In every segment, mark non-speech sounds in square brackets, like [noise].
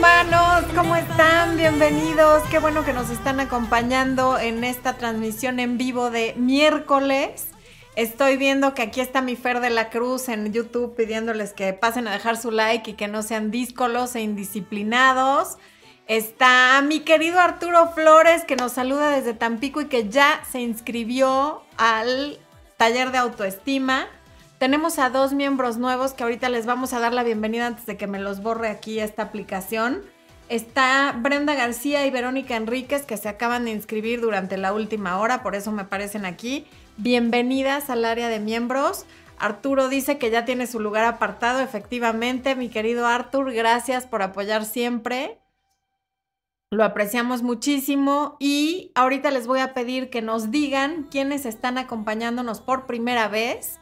humanos, ¿cómo están? Bienvenidos. Qué bueno que nos están acompañando en esta transmisión en vivo de miércoles. Estoy viendo que aquí está mi Fer de la Cruz en YouTube pidiéndoles que pasen a dejar su like y que no sean díscolos e indisciplinados. Está mi querido Arturo Flores que nos saluda desde Tampico y que ya se inscribió al taller de autoestima. Tenemos a dos miembros nuevos que ahorita les vamos a dar la bienvenida antes de que me los borre aquí esta aplicación. Está Brenda García y Verónica Enríquez que se acaban de inscribir durante la última hora, por eso me aparecen aquí. Bienvenidas al área de miembros. Arturo dice que ya tiene su lugar apartado, efectivamente. Mi querido Artur, gracias por apoyar siempre. Lo apreciamos muchísimo y ahorita les voy a pedir que nos digan quiénes están acompañándonos por primera vez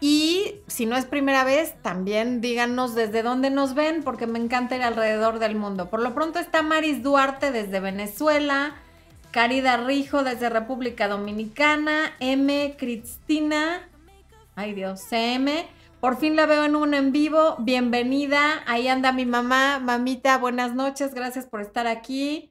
y si no es primera vez, también díganos desde dónde nos ven, porque me encanta ir alrededor del mundo. Por lo pronto está Maris Duarte desde Venezuela, Carida Rijo desde República Dominicana, M. Cristina, ay Dios, CM. Por fin la veo en un en vivo. Bienvenida. Ahí anda mi mamá. Mamita, buenas noches. Gracias por estar aquí.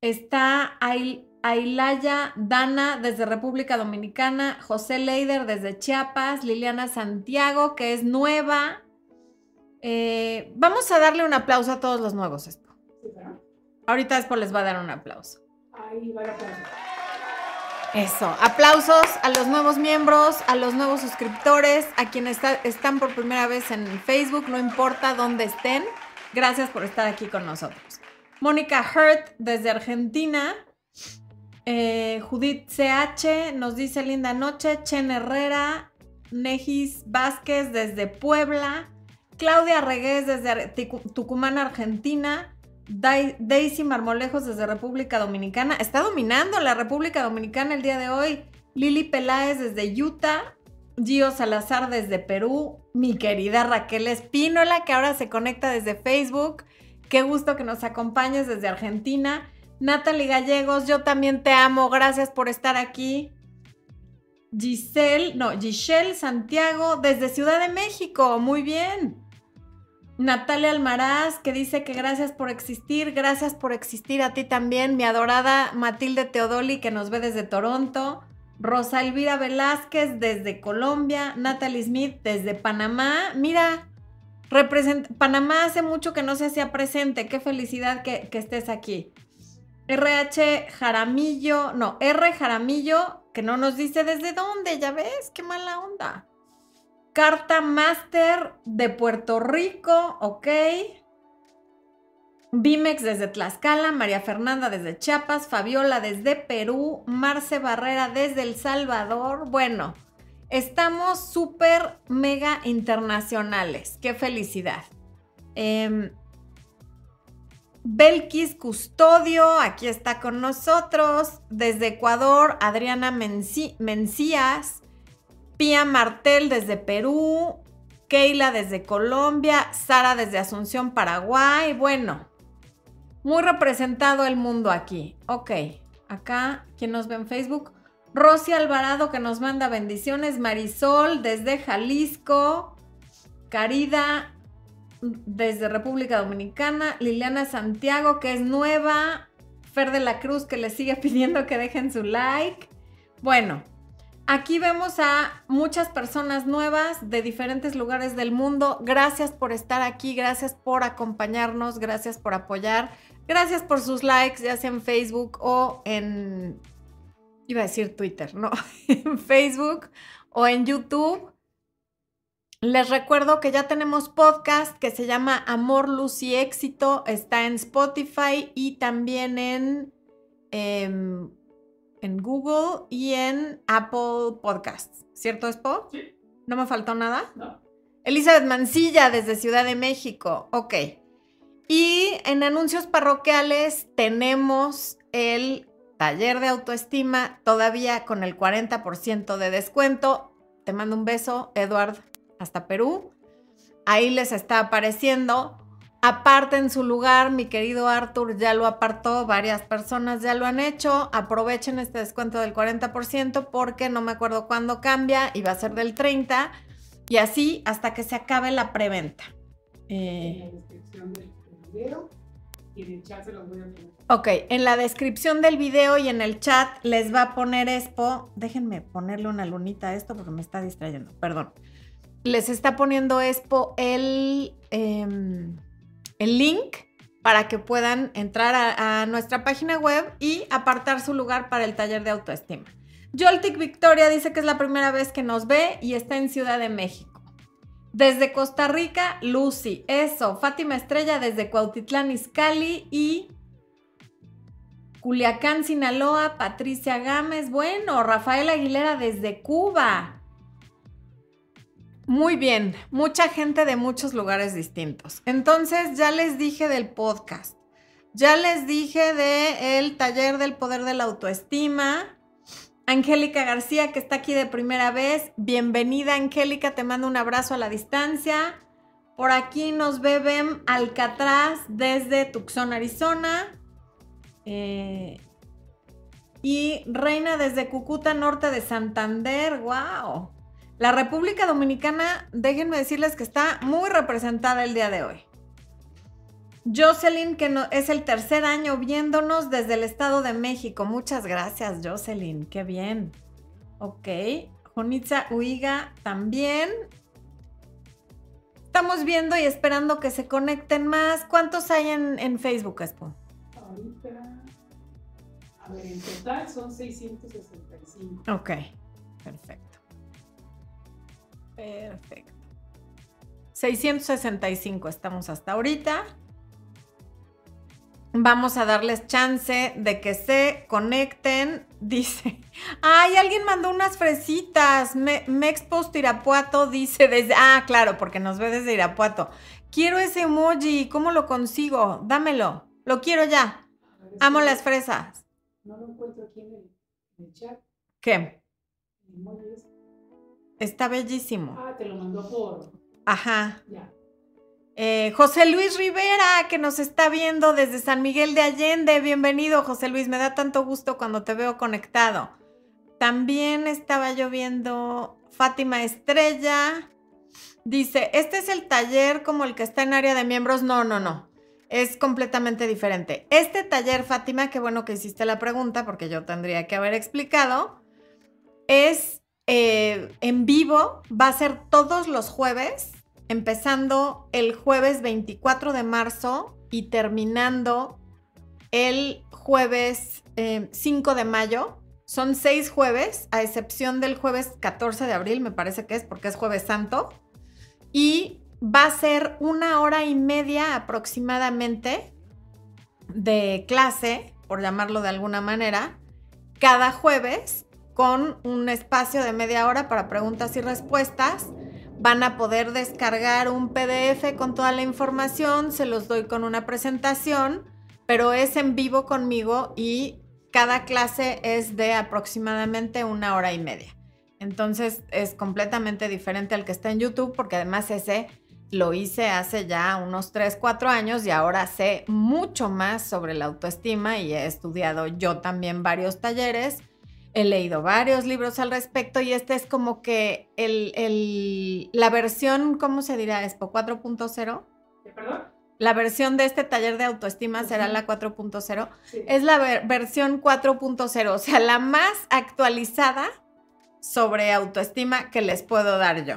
Está ahí Ailaya Dana desde República Dominicana, José Leider desde Chiapas, Liliana Santiago, que es nueva. Eh, vamos a darle un aplauso a todos los nuevos, Expo. Ahorita después les va a dar un aplauso. Ahí va Eso, aplausos a los nuevos miembros, a los nuevos suscriptores, a quienes están por primera vez en Facebook, no importa dónde estén. Gracias por estar aquí con nosotros. Mónica Hurt desde Argentina, eh, Judith CH nos dice linda noche. Chen Herrera, Nejis Vázquez desde Puebla, Claudia Regués desde Tucumán, Argentina, Daisy Marmolejos desde República Dominicana. Está dominando la República Dominicana el día de hoy. Lili Peláez desde Utah, Gio Salazar desde Perú, mi querida Raquel Espínola que ahora se conecta desde Facebook. Qué gusto que nos acompañes desde Argentina. Natalie Gallegos, yo también te amo, gracias por estar aquí. Giselle, no, Giselle Santiago desde Ciudad de México, muy bien. Natalia Almaraz, que dice que gracias por existir, gracias por existir a ti también, mi adorada Matilde Teodoli, que nos ve desde Toronto. Rosa Elvira Velázquez desde Colombia, Natalie Smith desde Panamá. Mira, Panamá hace mucho que no se hacía presente, qué felicidad que, que estés aquí. RH Jaramillo, no, R Jaramillo, que no nos dice desde dónde, ya ves, qué mala onda. Carta Master de Puerto Rico, ok. Bimex desde Tlaxcala, María Fernanda desde Chiapas, Fabiola desde Perú, Marce Barrera desde El Salvador. Bueno, estamos súper mega internacionales. Qué felicidad. Eh, Belkis Custodio, aquí está con nosotros. Desde Ecuador, Adriana Mencías. Pía Martel desde Perú. Keila desde Colombia. Sara desde Asunción, Paraguay. Bueno, muy representado el mundo aquí. Ok, acá, ¿quién nos ve en Facebook? Rosy Alvarado que nos manda bendiciones. Marisol desde Jalisco. Carida desde República Dominicana, Liliana Santiago, que es nueva, Fer de la Cruz, que le sigue [laughs] pidiendo que dejen su like. Bueno, aquí vemos a muchas personas nuevas de diferentes lugares del mundo. Gracias por estar aquí, gracias por acompañarnos, gracias por apoyar, gracias por sus likes, ya sea en Facebook o en... Iba a decir Twitter, no, [laughs] en Facebook o en YouTube. Les recuerdo que ya tenemos podcast que se llama Amor, Luz y Éxito. Está en Spotify y también en, em, en Google y en Apple Podcasts. ¿Cierto, Spo? Sí. ¿No me faltó nada? No. Elizabeth Mancilla desde Ciudad de México. Ok. Y en anuncios parroquiales tenemos el taller de autoestima todavía con el 40% de descuento. Te mando un beso, Eduard hasta Perú. Ahí les está apareciendo. Aparte en su lugar, mi querido Arthur ya lo apartó, varias personas ya lo han hecho. Aprovechen este descuento del 40% porque no me acuerdo cuándo cambia y va a ser del 30% y así hasta que se acabe la preventa. Eh. Ok, en la descripción del video y en el chat les va a poner Expo. Déjenme ponerle una lunita a esto porque me está distrayendo, perdón. Les está poniendo Expo el, em, el link para que puedan entrar a, nuestra página web y apartar su lugar para el taller de autoestima. Joltic Victoria dice que es la primera vez que nos ve y está en Ciudad de México. Desde Costa Rica, Lucy. Eso. Fátima Estrella desde Cuautitlán, Izcalli y Culiacán, Sinaloa. Patricia Gámez. Bueno, Rafael Aguilera desde Cuba. Muy bien, mucha gente de muchos lugares distintos. Entonces, ya les dije del podcast. Ya les dije del taller del poder de la autoestima. Angélica García, que está aquí de primera vez. Bienvenida, Angélica. Te mando un abrazo a la distancia. Por aquí nos beben Alcatraz desde Tucson, Arizona. Eh, y Reina desde Cucuta, norte de Santander. ¡Wow! La República Dominicana, déjenme decirles que está muy representada el día de hoy. Jocelyn, que no, es el tercer año viéndonos desde el Estado de México. Muchas gracias, Jocelyn. Qué bien. Ok. Jonitza Uiga también. Estamos viendo y esperando que se conecten más. ¿Cuántos hay en, en Facebook, Expo? Ahorita, a ver, en total son 665. Ok, perfecto. Perfecto. 665 estamos hasta ahorita. Vamos a darles chance de que se conecten. [laughs] Dice, ay, alguien mandó unas fresitas. Me, Mexpost Irapuato dice desde, ah, claro, porque nos ve desde Irapuato. Quiero ese emoji, ¿cómo lo consigo? Dámelo, lo quiero ya. Amo las fresas. No lo encuentro aquí en el, en el chat. ¿Qué? Está bellísimo. Ah, te lo mandó por. Ajá. Ya. Eh, José Luis Rivera, que nos está viendo desde San Miguel de Allende. Bienvenido, José Luis. Me da tanto gusto cuando te veo conectado. También estaba yo viendo Fátima Estrella. Dice, ¿este es el taller como el que está en área de miembros? No, no, no. Es completamente diferente. Este taller, Fátima, qué bueno que hiciste la pregunta porque yo tendría que haber explicado, es eh, en vivo, va a ser todos los jueves empezando el jueves 24 de marzo y terminando el jueves eh, 5 de mayo. Son seis jueves, a excepción del jueves 14 de abril, me parece que es porque es jueves santo. Y va a ser una hora y media aproximadamente de clase, por llamarlo de alguna manera, cada jueves con un espacio de media hora para preguntas y respuestas van a poder descargar un PDF con toda la información, se los doy con una presentación, pero es en vivo conmigo y cada clase es de aproximadamente una hora y media. Entonces es completamente diferente al que está en YouTube porque además ese lo hice hace ya unos 3, 4 años y ahora sé mucho más sobre la autoestima y he estudiado yo también varios talleres He leído varios libros al respecto y este es como que el, el- la versión, ¿cómo se dirá? Expo 4.0. ¿Eh, ¿Perdón? La versión de este taller de autoestima será la 4.0. Sí. Es la ver- versión 4.0, o sea, la más actualizada sobre autoestima que les puedo dar yo.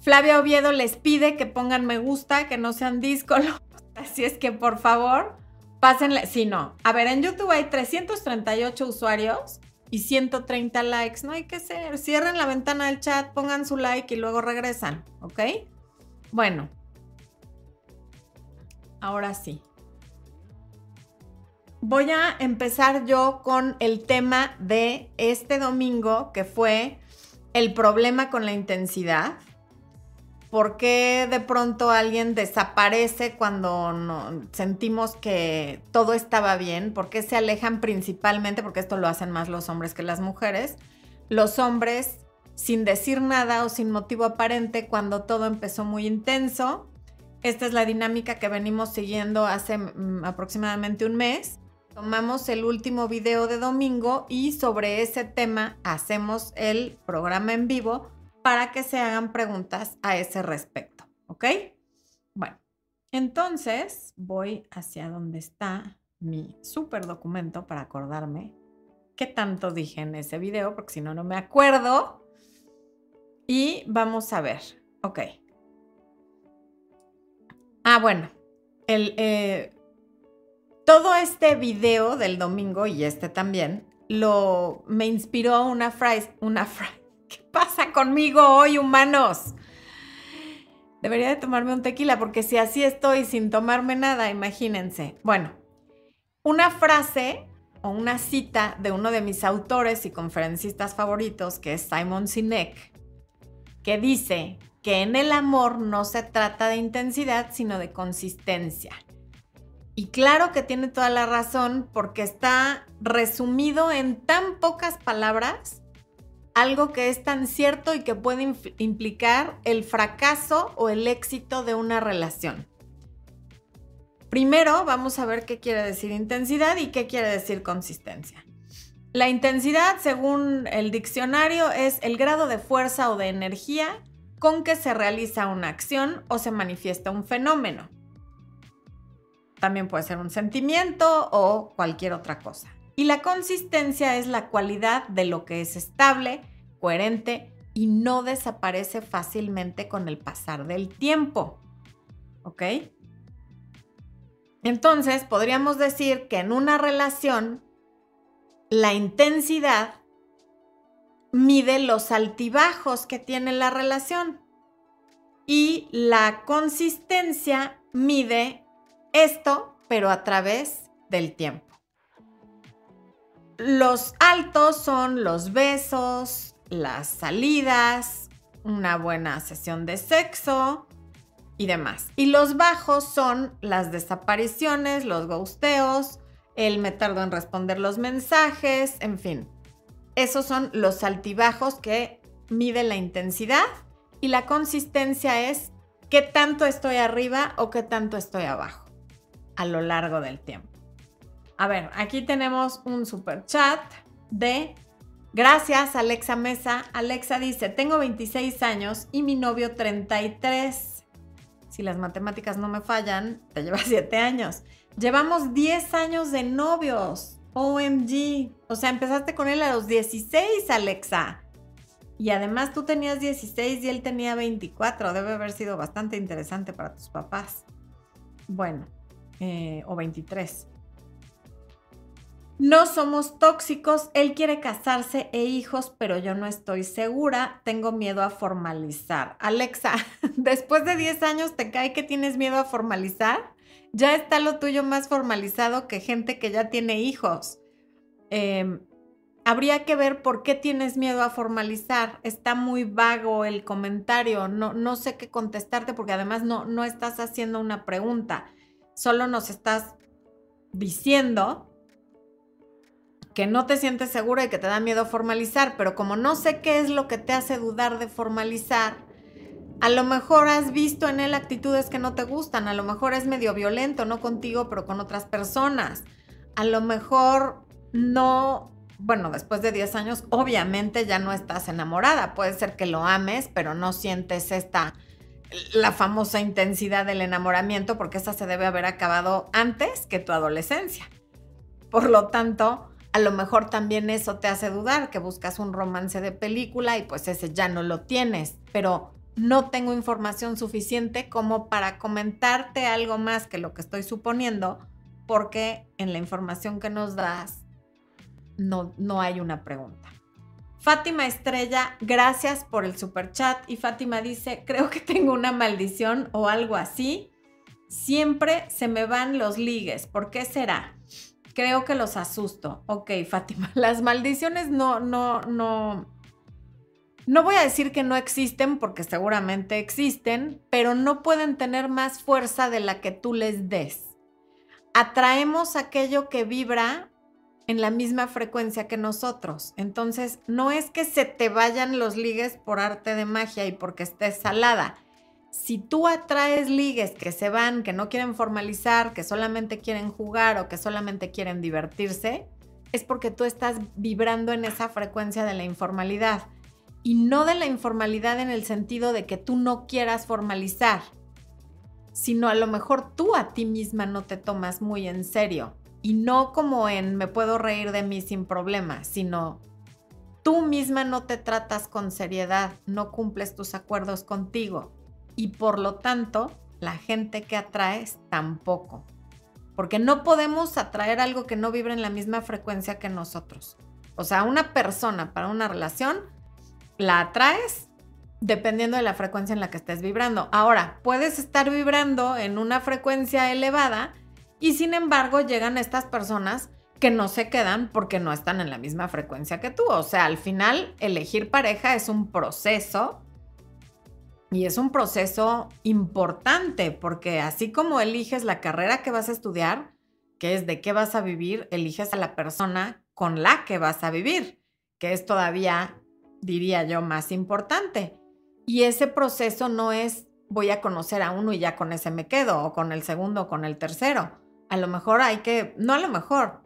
Flavia Oviedo les pide que pongan me gusta, que no sean díscolos. [laughs] Así es que por favor, pásenle. Si no, a ver, en YouTube hay 338 usuarios y 130 likes. No hay que ser. Cierren la ventana del chat, pongan su like y luego regresan, ¿ok? Bueno, ahora sí. Voy a empezar yo con el tema de este domingo, que fue el problema con la intensidad. ¿Por qué de pronto alguien desaparece cuando sentimos que todo estaba bien? ¿Por qué se alejan principalmente? Porque esto lo hacen más los hombres que las mujeres. Los hombres sin decir nada o sin motivo aparente cuando todo empezó muy intenso. Esta es la dinámica que venimos siguiendo hace mm, aproximadamente un mes. Tomamos el último video de domingo y sobre ese tema hacemos el programa en vivo para que se hagan preguntas a ese respecto, ¿ok? Bueno, Entonces voy hacia donde está mi super documento para acordarme qué tanto dije en ese video, porque si no, no me acuerdo. Y vamos a ver. Ok. Ah, bueno. El, eh, todo este video del domingo y este también lo me inspiró una frase, una frase. ¿Qué pasa conmigo hoy, humanos? Debería de tomarme un tequila porque si así estoy sin tomarme nada, imagínense. Bueno, una frase o una cita de uno de mis autores y conferencistas favoritos, que es Simon Sinek, que dice que en el amor no se trata de intensidad, sino de consistencia. Y claro que tiene toda la razón porque está resumido en tan pocas palabras algo que es tan cierto y que puede implicar el fracaso o el éxito de una relación. Primero vamos a ver qué quiere decir intensidad y qué quiere decir consistencia. La intensidad, según el diccionario, es el grado de fuerza o de energía con que se realiza una acción o se manifiesta un fenómeno. También puede ser un sentimiento o cualquier otra cosa. Y la consistencia es la cualidad de lo que es estable, coherente y no desaparece fácilmente con el pasar del tiempo. ¿Ok? Entonces, podríamos decir que en una relación, la intensidad mide los altibajos que tiene la relación y la consistencia mide esto, pero a través del tiempo. Los altos son los besos, las salidas, una buena sesión de sexo, y demás. Y los bajos son las desapariciones, los ghosteos, el me tardo en responder los mensajes, en fin. Esos son los altibajos que miden la intensidad y la consistencia es qué tanto estoy arriba o qué tanto estoy abajo a lo largo del tiempo. A ver, aquí tenemos un super chat de Gracias, Alexa Mesa. Alexa dice, tengo 26 años y mi novio 33 si las matemáticas no me fallan, te lleva [laughs] 7 años. Llevamos 10 años de novios. OMG. O sea, empezaste con él a los 16, Alexa. Y además tú tenías 16 y él tenía 24. Debe haber sido bastante interesante para tus papás. Bueno, eh, o 23. No somos tóxicos, él quiere casarse e hijos, pero yo no estoy segura, tengo miedo a formalizar. Alexa, [laughs] después de 10 años te cae que tienes miedo a formalizar. Ya está lo tuyo más formalizado que gente que ya tiene hijos. Em, habría que ver por qué tienes miedo a formalizar. Está muy vago el comentario, no, no sé qué contestarte porque además no, no estás haciendo una pregunta, solo nos estás diciendo que no te sientes segura y que te da miedo formalizar, pero como no sé qué es lo que te hace dudar de formalizar, a lo mejor has visto en él actitudes que no te gustan, a lo mejor es medio violento, no contigo, pero con otras personas. A lo mejor no, bueno, después de 10 años, obviamente ya no estás enamorada. Puede ser que lo ames, pero no sientes esta, la famosa intensidad del enamoramiento, porque esa se debe haber acabado antes que tu adolescencia. Por lo tanto, a lo mejor también eso te hace dudar, que buscas un romance de película y pues ese ya no lo tienes, pero no tengo información suficiente como para comentarte algo más que lo que estoy suponiendo, porque en la información que nos das no, no hay una pregunta. Fátima Estrella, gracias por el super chat. Y Fátima dice, creo que tengo una maldición o algo así. Siempre se me van los ligues. ¿Por qué será? Creo que los asusto. Ok, [laughs] Fátima. Las maldiciones no, no, no. No voy a decir que no existen porque seguramente existen, pero no pueden tener más fuerza de la que tú les des. Atraemos aquello que vibra en la misma frecuencia que nosotros. Entonces, no es que se te vayan los ligues por arte de magia y porque estés salada si tú atraes ligues que se van, que no quieren formalizar, que solamente quieren jugar o que solamente quieren divertirse, es porque tú estás vibrando en esa frecuencia de la informalidad. Y no de la informalidad en el sentido de que tú no quieras formalizar, sino a lo mejor tú a ti misma no te tomas muy en serio. Y no como en me puedo reír de mí sin problema, sino tú misma no te tratas con seriedad, no cumples tus acuerdos contigo. Y por lo tanto, la gente que atraes tampoco. Porque no podemos atraer algo que no vibre en la misma frecuencia que nosotros. O sea, una persona para una relación la atraes dependiendo de la frecuencia en la que estés vibrando. Ahora, puedes estar vibrando en una frecuencia elevada y sin embargo llegan estas personas que no se quedan porque no están en la misma frecuencia que tú. O sea, al final elegir pareja es un proceso y es un proceso importante porque así como eliges la carrera que vas a estudiar, que es de qué vas a vivir, eliges a la persona con la que vas a vivir, que es todavía, diría yo, más importante. Y ese proceso no es voy a conocer a uno y ya con ese me quedo, o con el segundo o con el tercero. A lo mejor hay que, no a lo mejor,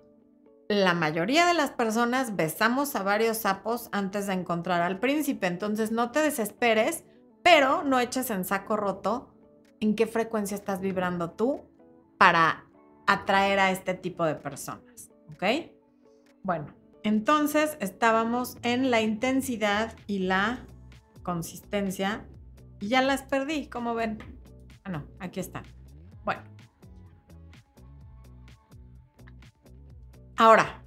la mayoría de las personas besamos a varios sapos antes de encontrar al príncipe, entonces no te desesperes pero no eches en saco roto en qué frecuencia estás vibrando tú para atraer a este tipo de personas, ¿ok? Bueno, entonces estábamos en la intensidad y la consistencia y ya las perdí, como ven. Ah, no, aquí está. Bueno. Ahora,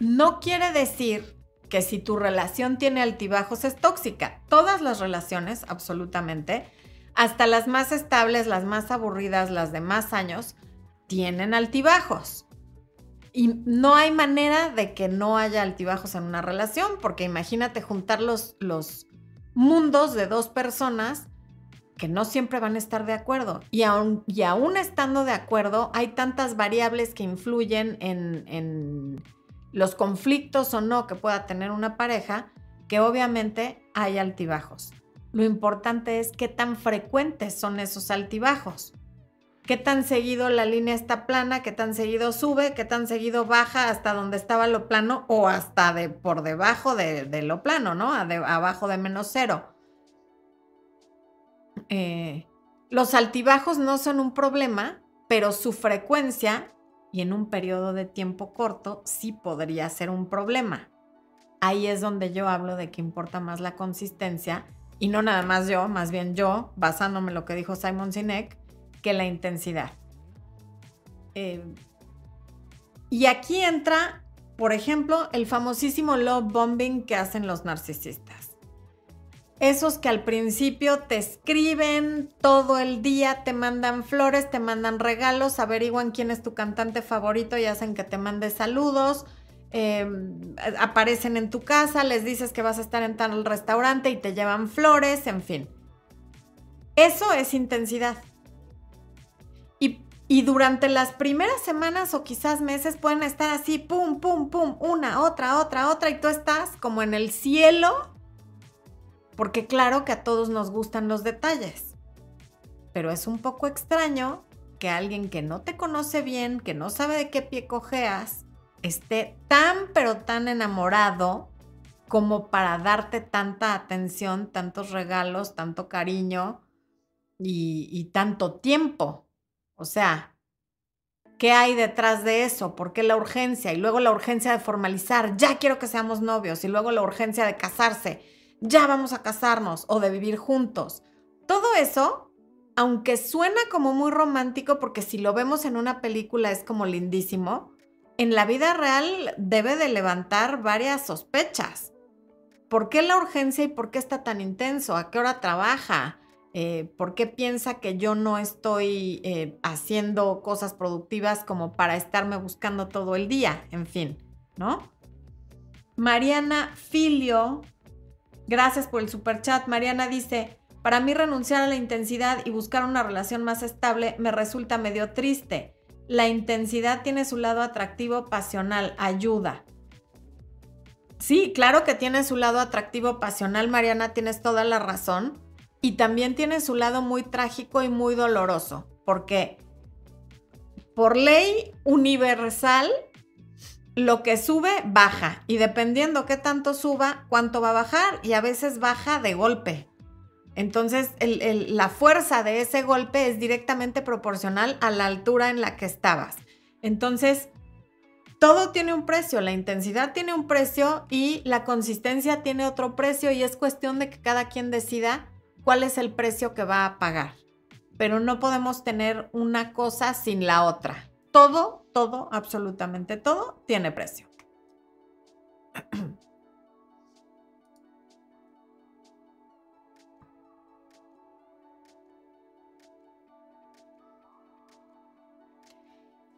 no quiere decir que si tu relación tiene altibajos es tóxica. Todas las relaciones, absolutamente, hasta las más estables, las más aburridas, las de más años, tienen altibajos. Y no hay manera de que no haya altibajos en una relación, porque imagínate juntar los, los mundos de dos personas que no siempre van a estar de acuerdo. Y aún, y aún estando de acuerdo, hay tantas variables que influyen en los conflictos o no que pueda tener una pareja, que obviamente hay altibajos. Lo importante es qué tan frecuentes son esos altibajos. Qué tan seguido la línea está plana, qué tan seguido sube, qué tan seguido baja hasta donde estaba lo plano o hasta de, por debajo de, lo plano, ¿no? abajo de menos cero. Eh, los altibajos no son un problema, pero su frecuencia y en un periodo de tiempo corto sí podría ser un problema. Ahí es donde yo hablo de que importa más la consistencia y no nada más yo, más bien yo, basándome en lo que dijo Simon Sinek, que la intensidad. Eh, y aquí entra, por ejemplo, el famosísimo love bombing que hacen los narcisistas. Esos que al principio te escriben todo el día, te mandan flores, te mandan regalos, averiguan quién es tu cantante favorito y hacen que te mande saludos. Em, aparecen en tu casa, les dices que vas a estar en tal restaurante y te llevan flores, en fin. Eso es intensidad. Y, y, durante las primeras semanas o quizás meses pueden estar así, pum, pum, pum, una, otra, otra, otra, y tú estás como en el cielo porque claro que a todos nos gustan los detalles, pero es un poco extraño que alguien que no te conoce bien, que no sabe de qué pie cojeas, esté tan pero tan enamorado como para darte tanta atención, tantos regalos, tanto cariño y, tanto tiempo. O sea, ¿qué hay detrás de eso? ¿Por qué la urgencia? Y luego la urgencia de formalizar, ya quiero que seamos novios, y luego la urgencia de casarse ya vamos a casarnos o de vivir juntos. Todo eso, aunque suena como muy romántico, porque si lo vemos en una película es como lindísimo, en la vida real debe de levantar varias sospechas. ¿Por qué la urgencia y por qué está tan intenso? ¿A qué hora trabaja? Eh, ¿Por qué piensa que yo no estoy eh, haciendo cosas productivas como para estarme buscando todo el día? En fin, ¿no? Mariana Filio Gracias por el super chat. Mariana dice, para mí renunciar a la intensidad y buscar una relación más estable me resulta medio triste. La intensidad tiene su lado atractivo, pasional, ayuda. Sí, claro que tiene su lado atractivo, pasional, Mariana, tienes toda la razón. Y también tiene su lado muy trágico y muy doloroso, porque por ley universal lo que sube, baja. Y dependiendo qué tanto suba, cuánto va a bajar. Y a veces baja de golpe. Entonces, la fuerza de ese golpe es directamente proporcional a la altura en la que estabas. Entonces, todo tiene un precio, la intensidad tiene un precio y la consistencia tiene otro precio y es cuestión de que cada quien decida cuál es el precio que va a pagar. Pero no podemos tener una cosa sin la otra. Todo, todo, absolutamente todo tiene precio. [clears throat]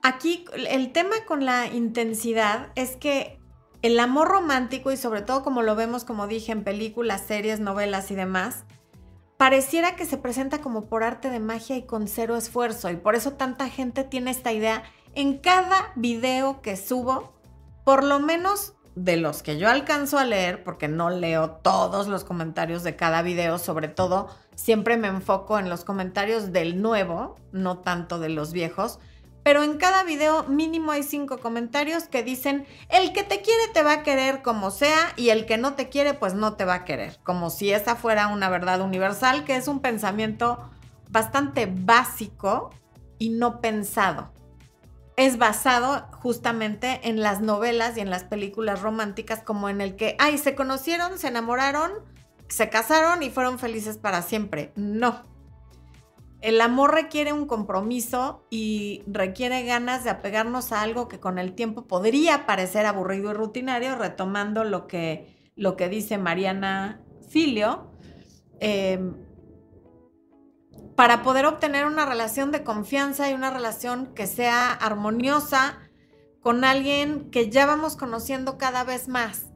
Aquí el tema con la intensidad es que el amor romántico y sobre todo como lo vemos, como dije, en películas, series, novelas y demás, pareciera que se presenta como por arte de magia y con cero esfuerzo. Y por eso tanta gente tiene esta idea en cada video que subo, por lo menos de los que yo alcanzo a leer, porque no leo todos los comentarios de cada video, sobre todo siempre me enfoco en los comentarios del nuevo, no tanto de los viejos. Pero en cada video mínimo hay cinco comentarios que dicen, el que te quiere te va a querer como sea y el que no te quiere pues no te va a querer. Como si esa fuera una verdad universal, que es un pensamiento bastante básico y no pensado. Es basado justamente en las novelas y en las películas románticas como en el que, ay, se conocieron, se enamoraron, se casaron y fueron felices para siempre. No, el amor requiere un compromiso y requiere ganas de apegarnos a algo que con el tiempo podría parecer aburrido y rutinario, retomando lo que, lo que dice Mariana Filio, eh, para poder obtener una relación de confianza y una relación que sea armoniosa con alguien que ya vamos conociendo cada vez más.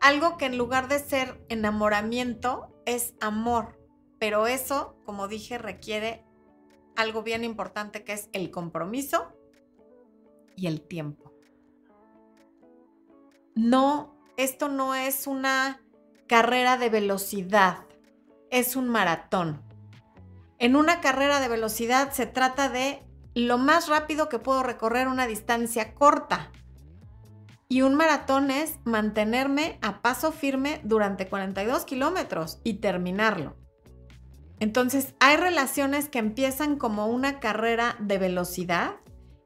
Algo que en lugar de ser enamoramiento es amor. Pero eso, como dije, requiere algo bien importante que es el compromiso y el tiempo. No, esto no es una carrera de velocidad, es un maratón. En una carrera de velocidad se trata de lo más rápido que puedo recorrer una distancia corta. Y un maratón es mantenerme a paso firme durante 42 kilómetros y terminarlo. Entonces, hay relaciones que empiezan como una carrera de velocidad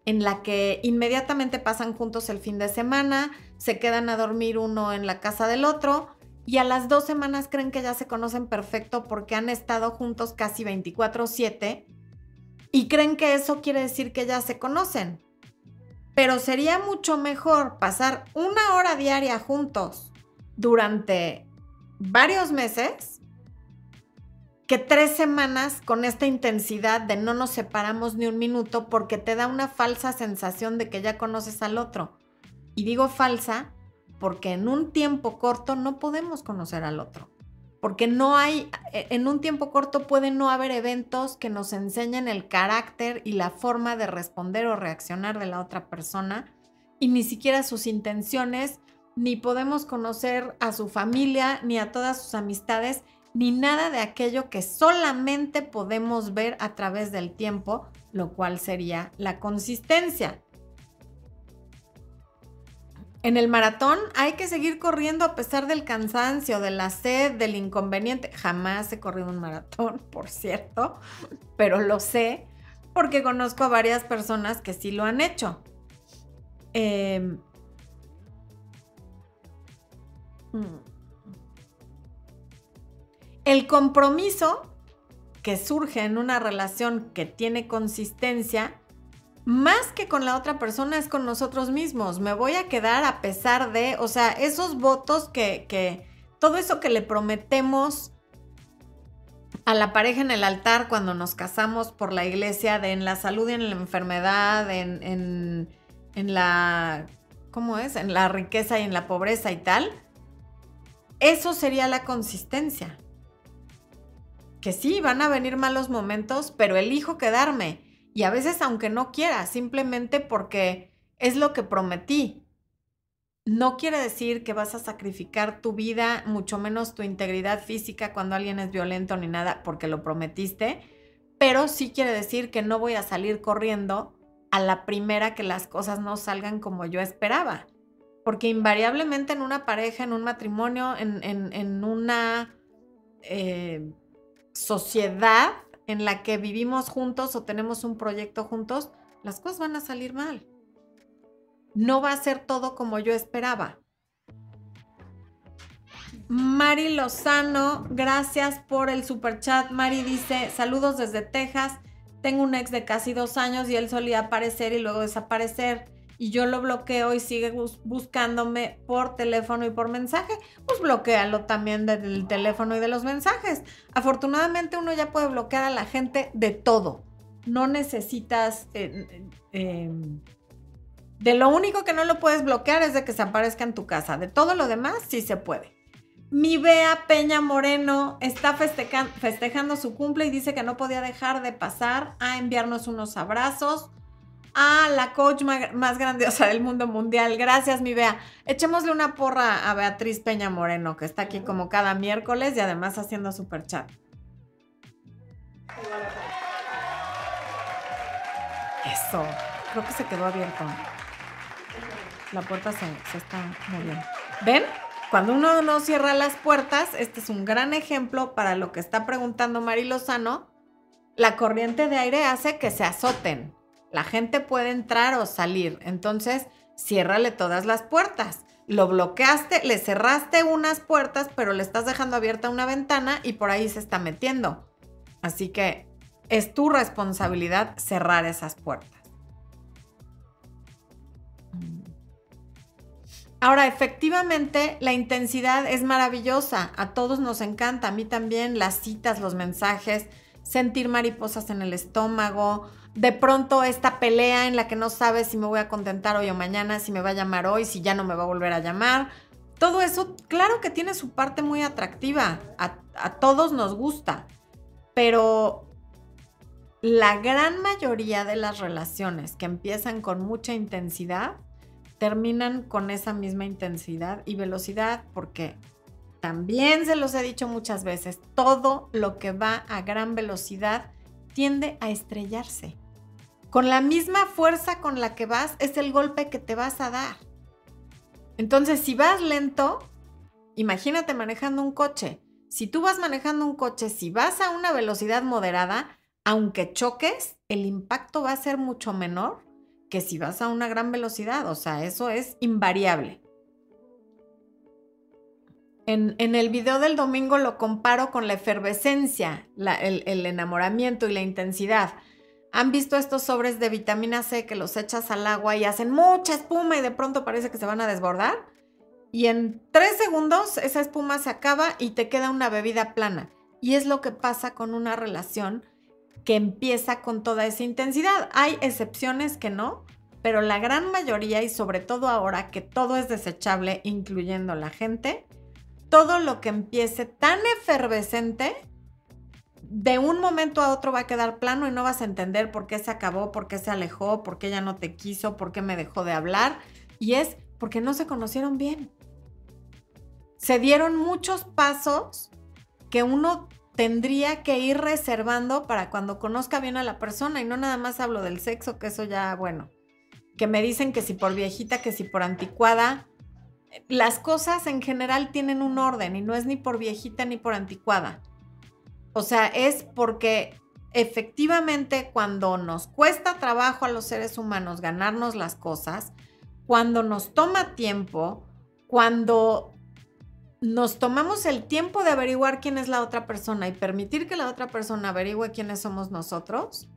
en la que inmediatamente pasan juntos el fin de semana, se quedan a dormir uno en la casa del otro y a las dos semanas creen que ya se conocen perfecto porque han estado juntos casi 24/7 y creen que eso quiere decir que ya se conocen. Pero sería mucho mejor pasar una hora diaria juntos durante varios meses que tres semanas con esta intensidad de no nos separamos ni un minuto porque te da una falsa sensación de que ya conoces al otro. Y digo falsa porque en un tiempo corto no podemos conocer al otro. Porque no hay, en un tiempo corto pueden no haber eventos que nos enseñen el carácter y la forma de responder o reaccionar de la otra persona y ni siquiera sus intenciones, ni podemos conocer a su familia, ni a todas sus amistades, ni nada de aquello que solamente podemos ver a través del tiempo, lo cual sería la consistencia. En el maratón hay que seguir corriendo a pesar del cansancio, de la sed, del inconveniente. Jamás he corrido un maratón, [laughs] por cierto, pero lo sé porque conozco a varias personas que sí lo han hecho. Eh, el compromiso que surge en una relación que tiene consistencia, más que con la otra persona, es con nosotros mismos. Me voy a quedar a pesar de, o sea, esos votos que, que todo eso que le prometemos a la pareja en el altar cuando nos casamos por la iglesia, de en la salud y en la enfermedad, en, en, en la, ¿cómo es? En la riqueza y en la pobreza y tal. Eso sería la consistencia. Que sí, van a venir malos momentos, pero elijo quedarme. Y a veces aunque no quiera, simplemente porque es lo que prometí. No quiere decir que vas a sacrificar tu vida, mucho menos tu integridad física cuando alguien es violento ni nada, porque lo prometiste, pero sí quiere decir que no voy a salir corriendo a la primera que las cosas no salgan como yo esperaba. Porque invariablemente en una pareja, en un matrimonio, en, en, una... Eh, sociedad en la que vivimos juntos o tenemos un proyecto juntos, las cosas van a salir mal. No va a ser todo como yo esperaba. Mari Lozano, gracias por el super chat. Mari dice, saludos desde Texas. Tengo un ex de casi dos años y él solía aparecer y luego desaparecer. Y yo lo bloqueo y sigue buscándome por teléfono y por mensaje. Pues bloquealo también del teléfono y de los mensajes. Afortunadamente uno ya puede bloquear a la gente de todo. No necesitas... Eh, de lo único que no lo puedes bloquear es de que se aparezca en tu casa. De todo lo demás sí se puede. Mi Bea Peña Moreno está festejando su cumple y dice que no podía dejar de pasar a enviarnos unos abrazos a la coach más grandiosa del mundo mundial. Gracias, mi Bea. Echémosle una porra a Beatriz Peña Moreno, que está aquí como cada miércoles y además haciendo super chat. Eso. Creo que se quedó abierto. La puerta se, se está moviendo. ¿Ven? Cuando uno no cierra las puertas, este es un gran ejemplo para lo que está preguntando Mari Lozano. La corriente de aire hace que se azoten. La gente puede entrar o salir. Entonces, ciérrale todas las puertas. Lo bloqueaste, le cerraste unas puertas, pero le estás dejando abierta una ventana y por ahí se está metiendo. Así que es tu responsabilidad cerrar esas puertas. Ahora, efectivamente, la intensidad es maravillosa. A todos nos encanta, a mí también, las citas, los mensajes, sentir mariposas en el estómago, de pronto esta pelea en la que no sabes si me voy a contentar hoy o mañana, si me va a llamar hoy, si ya no me va a volver a llamar. Todo eso, claro que tiene su parte muy atractiva, a, a todos nos gusta, pero la gran mayoría de las relaciones que empiezan con mucha intensidad terminan con esa misma intensidad y velocidad porque también se los he dicho muchas veces, todo lo que va a gran velocidad tiende a estrellarse. Con la misma fuerza con la que vas es el golpe que te vas a dar. Entonces, si vas lento, imagínate manejando un coche. Si tú vas manejando un coche, si vas a una velocidad moderada, aunque choques, el impacto va a ser mucho menor que si vas a una gran velocidad, o sea, eso es invariable. En, el video del domingo lo comparo con la efervescencia, el, el enamoramiento y la intensidad. ¿Han visto estos sobres de vitamina C que los echas al agua y hacen mucha espuma y de pronto parece que se van a desbordar? Y en tres segundos esa espuma se acaba y te queda una bebida plana. Y es lo que pasa con una relación que empieza con toda esa intensidad. Hay excepciones que no, pero la gran mayoría y sobre todo ahora que todo es desechable, incluyendo la gente, todo lo que empiece tan efervescente, de un momento a otro va a quedar plano y no vas a entender por qué se acabó, por qué se alejó, por qué ya no te quiso, por qué me dejó de hablar. Y es porque no se conocieron bien. Se dieron muchos pasos que uno tendría que ir reservando para cuando conozca bien a la persona y no nada más hablo del sexo, que eso ya, bueno, que me dicen que si por viejita, que si por anticuada. Las cosas en general tienen un orden y no es ni por viejita ni por anticuada. O sea, es porque efectivamente cuando nos cuesta trabajo a los seres humanos ganarnos las cosas, cuando nos toma tiempo, cuando nos tomamos el tiempo de averiguar quién es la otra persona y permitir que la otra persona averigüe quiénes somos nosotros,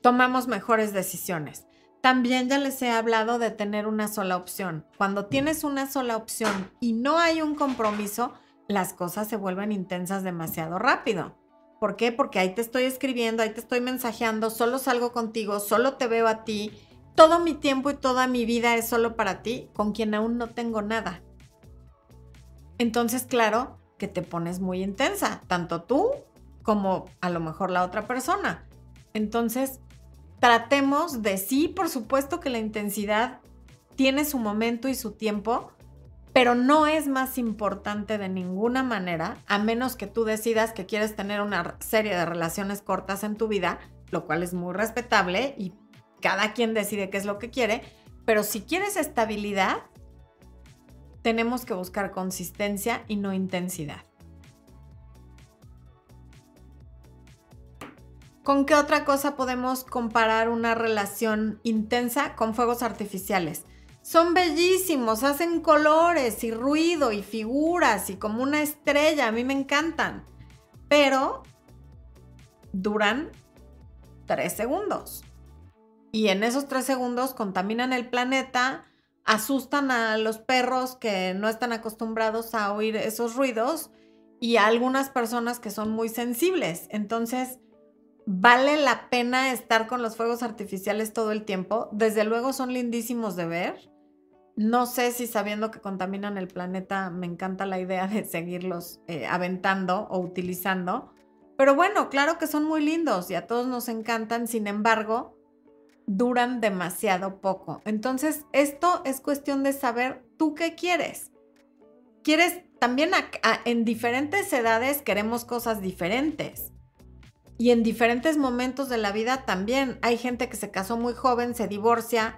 tomamos mejores decisiones. También ya les he hablado de tener una sola opción. Cuando tienes una sola opción y no hay un compromiso, las cosas se vuelven intensas demasiado rápido. ¿Por qué? Porque ahí te estoy escribiendo, ahí te estoy mensajeando, solo salgo contigo, solo te veo a ti, todo mi tiempo y toda mi vida es solo para ti, con quien aún no tengo nada. Entonces, claro que te pones muy intensa, tanto tú como a lo mejor la otra persona. Entonces, tratemos de sí, por supuesto que la intensidad tiene su momento y su tiempo, pero no es más importante de ninguna manera, a menos que tú decidas que quieres tener una serie de relaciones cortas en tu vida, lo cual es muy respetable y cada quien decide qué es lo que quiere, pero si quieres estabilidad, tenemos que buscar consistencia y no intensidad. ¿Con qué otra cosa podemos comparar una relación intensa con fuegos artificiales? Son bellísimos, hacen colores y ruido y figuras y como una estrella, a mí me encantan. Pero duran tres segundos. Y en esos tres segundos contaminan el planeta, asustan a los perros que no están acostumbrados a oír esos ruidos y a algunas personas que son muy sensibles. Entonces, vale la pena estar con los fuegos artificiales todo el tiempo. Desde luego son lindísimos de ver. No sé si sabiendo que contaminan el planeta me encanta la idea de seguirlos eh, aventando o utilizando. Pero bueno, claro que son muy lindos y a todos nos encantan. Sin embargo, duran demasiado poco. Entonces, esto es cuestión de saber tú qué quieres. Quieres también en diferentes edades queremos cosas diferentes. Y en diferentes momentos de la vida también. Hay gente que se casó muy joven, se divorcia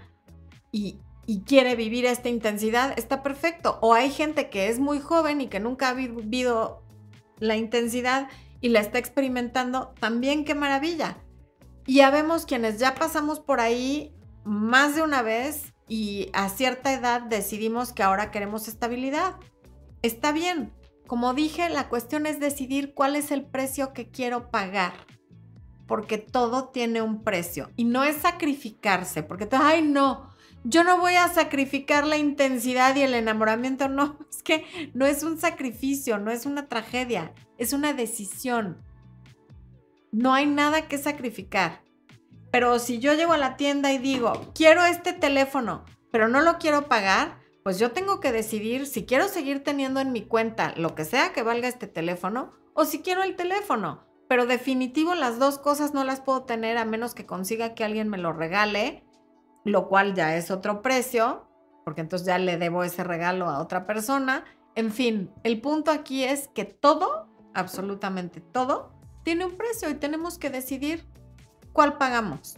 y, y quiere vivir esta intensidad. Está perfecto. O hay gente que es muy joven y que nunca ha vivido la intensidad y la está experimentando. También qué maravilla. Y ya vemos quienes ya pasamos por ahí más de una vez y a cierta edad decidimos que ahora queremos estabilidad. Está bien. Como dije, la cuestión es decidir cuál es el precio que quiero pagar. Porque todo tiene un precio. Y no es sacrificarse, porque, ay, no, yo no voy a sacrificar la intensidad y el enamoramiento. No, [laughs] es que no es un sacrificio, no es una tragedia, es una decisión. No hay nada que sacrificar. Pero si yo llego a la tienda y digo, quiero este teléfono, pero no lo quiero pagar, pues yo tengo que decidir si quiero seguir teniendo en mi cuenta lo que sea que valga este teléfono o si quiero el teléfono. Pero definitivo las dos cosas no las puedo tener a menos que consiga que alguien me lo regale, lo cual ya es otro precio, porque entonces ya le debo ese regalo a otra persona. En fin, el punto aquí es que todo, absolutamente todo, tiene un precio y tenemos que decidir cuál pagamos.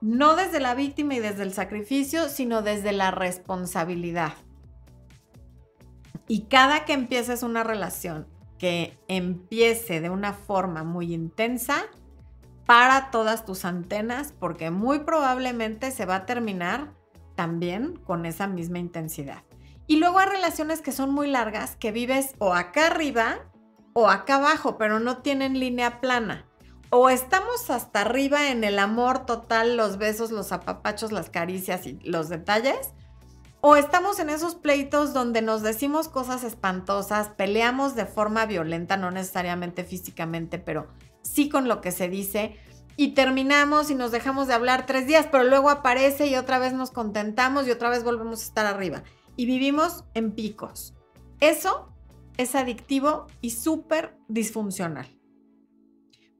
No desde la víctima y desde el sacrificio, sino desde la responsabilidad. Y cada que empieces una relación que empiece de una forma muy intensa, para todas tus antenas porque muy probablemente se va a terminar también con esa misma intensidad. Y luego hay relaciones que son muy largas, que vives o acá arriba o acá abajo, pero no tienen línea plana. O estamos hasta arriba en el amor total, los besos, los apapachos, las caricias y los detalles. O estamos en esos pleitos donde nos decimos cosas espantosas, peleamos de forma violenta, no necesariamente físicamente, pero sí con lo que se dice. Y terminamos y nos dejamos de hablar tres días, pero luego aparece y otra vez nos contentamos y otra vez volvemos a estar arriba. Y vivimos en picos. Eso es adictivo y súper disfuncional.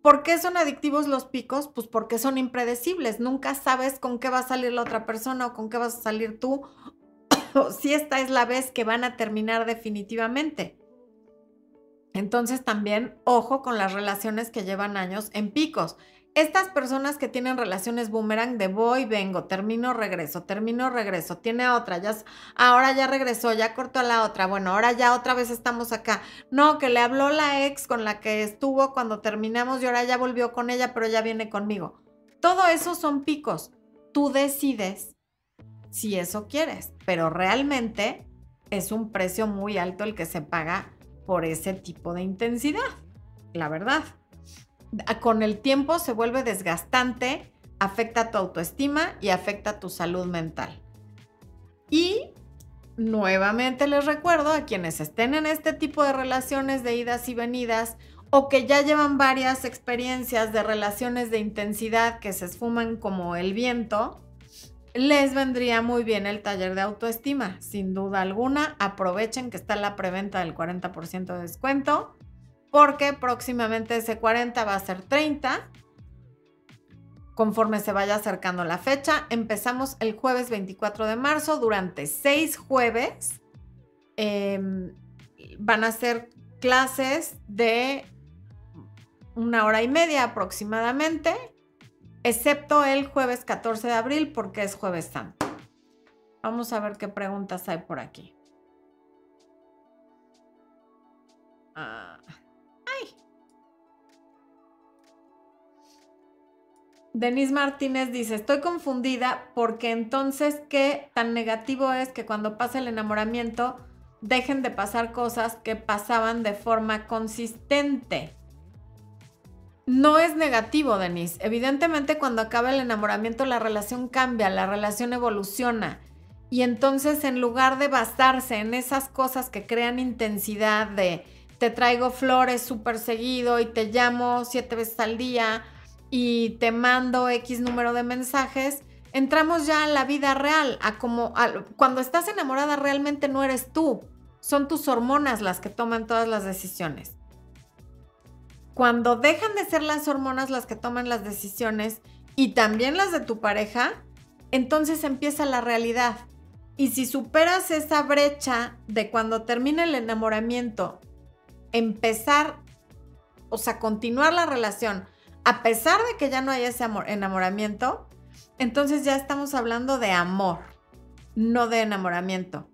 ¿Por qué son adictivos los picos? Pues porque son impredecibles. Nunca sabes con qué va a salir la otra persona o con qué vas a salir tú. [coughs] si esta es la vez que van a terminar definitivamente. Entonces también ojo con las relaciones que llevan años en picos estas personas que tienen relaciones boomerang de voy, vengo, termino, regreso, termino, regreso, tiene otra, ya, ahora ya regresó, ya cortó a la otra, bueno, ahora ya otra vez estamos acá. No, que le habló la ex con la que estuvo cuando terminamos y ahora ya volvió con ella, pero ya viene conmigo. Todo eso son picos. Tú decides si eso quieres, pero realmente es un precio muy alto el que se paga por ese tipo de intensidad, la verdad con el tiempo se vuelve desgastante, afecta tu autoestima y afecta tu salud mental. Y nuevamente les recuerdo a quienes estén en este tipo de relaciones de idas y venidas o que ya llevan varias experiencias de relaciones de intensidad que se esfuman como el viento, les vendría muy bien el taller de autoestima. Sin duda alguna, aprovechen que está la preventa del 40% de descuento porque próximamente ese 40 va a ser 30. Conforme se vaya acercando la fecha, empezamos el jueves 24 de marzo durante seis jueves. Em, van a ser clases de una hora y media aproximadamente, excepto el jueves 14 de abril porque es jueves santo. Vamos a ver qué preguntas hay por aquí. Ah. Denise Martínez dice, estoy confundida porque entonces qué tan negativo es que cuando pasa el enamoramiento dejen de pasar cosas que pasaban de forma consistente. No es negativo, Denise. Evidentemente cuando acaba el enamoramiento la relación cambia, la relación evoluciona. Y entonces en lugar de basarse en esas cosas que crean intensidad de te traigo flores súper seguido y te llamo siete veces al día, y te mando X número de mensajes, entramos ya a la vida real, a como cuando estás enamorada realmente no eres tú, son tus hormonas las que toman todas las decisiones. Cuando dejan de ser las hormonas las que toman las decisiones y también las de tu pareja, entonces empieza la realidad. Y si superas esa brecha de cuando termina el enamoramiento, empezar, o sea, continuar la relación, a pesar de que ya no hay ese enamoramiento, entonces ya estamos hablando de amor, no de enamoramiento.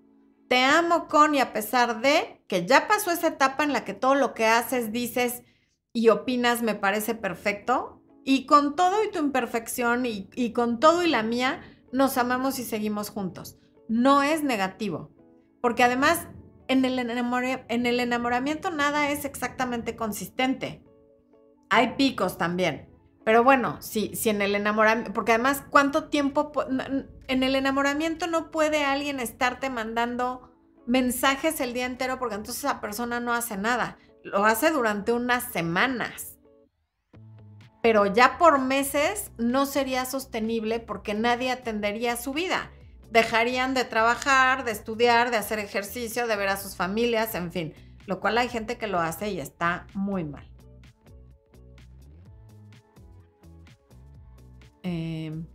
Te amo con y a pesar de que ya pasó esa etapa en la que todo lo que haces, dices y opinas me parece perfecto, y con todo y tu imperfección y, y con todo y la mía, nos amamos y seguimos juntos. No es negativo, porque además en el, en el enamoramiento nada es exactamente consistente. Hay picos también. Pero bueno, sí, si en el enamoramiento, porque además, ¿cuánto tiempo en el enamoramiento no puede alguien estarte mandando mensajes el día entero porque entonces esa persona no hace nada? Lo hace durante unas semanas. Pero ya por meses no sería sostenible porque nadie atendería su vida. Dejarían de trabajar, de estudiar, de hacer ejercicio, de ver a sus familias, en fin. Lo cual hay gente que lo hace y está muy mal. Em,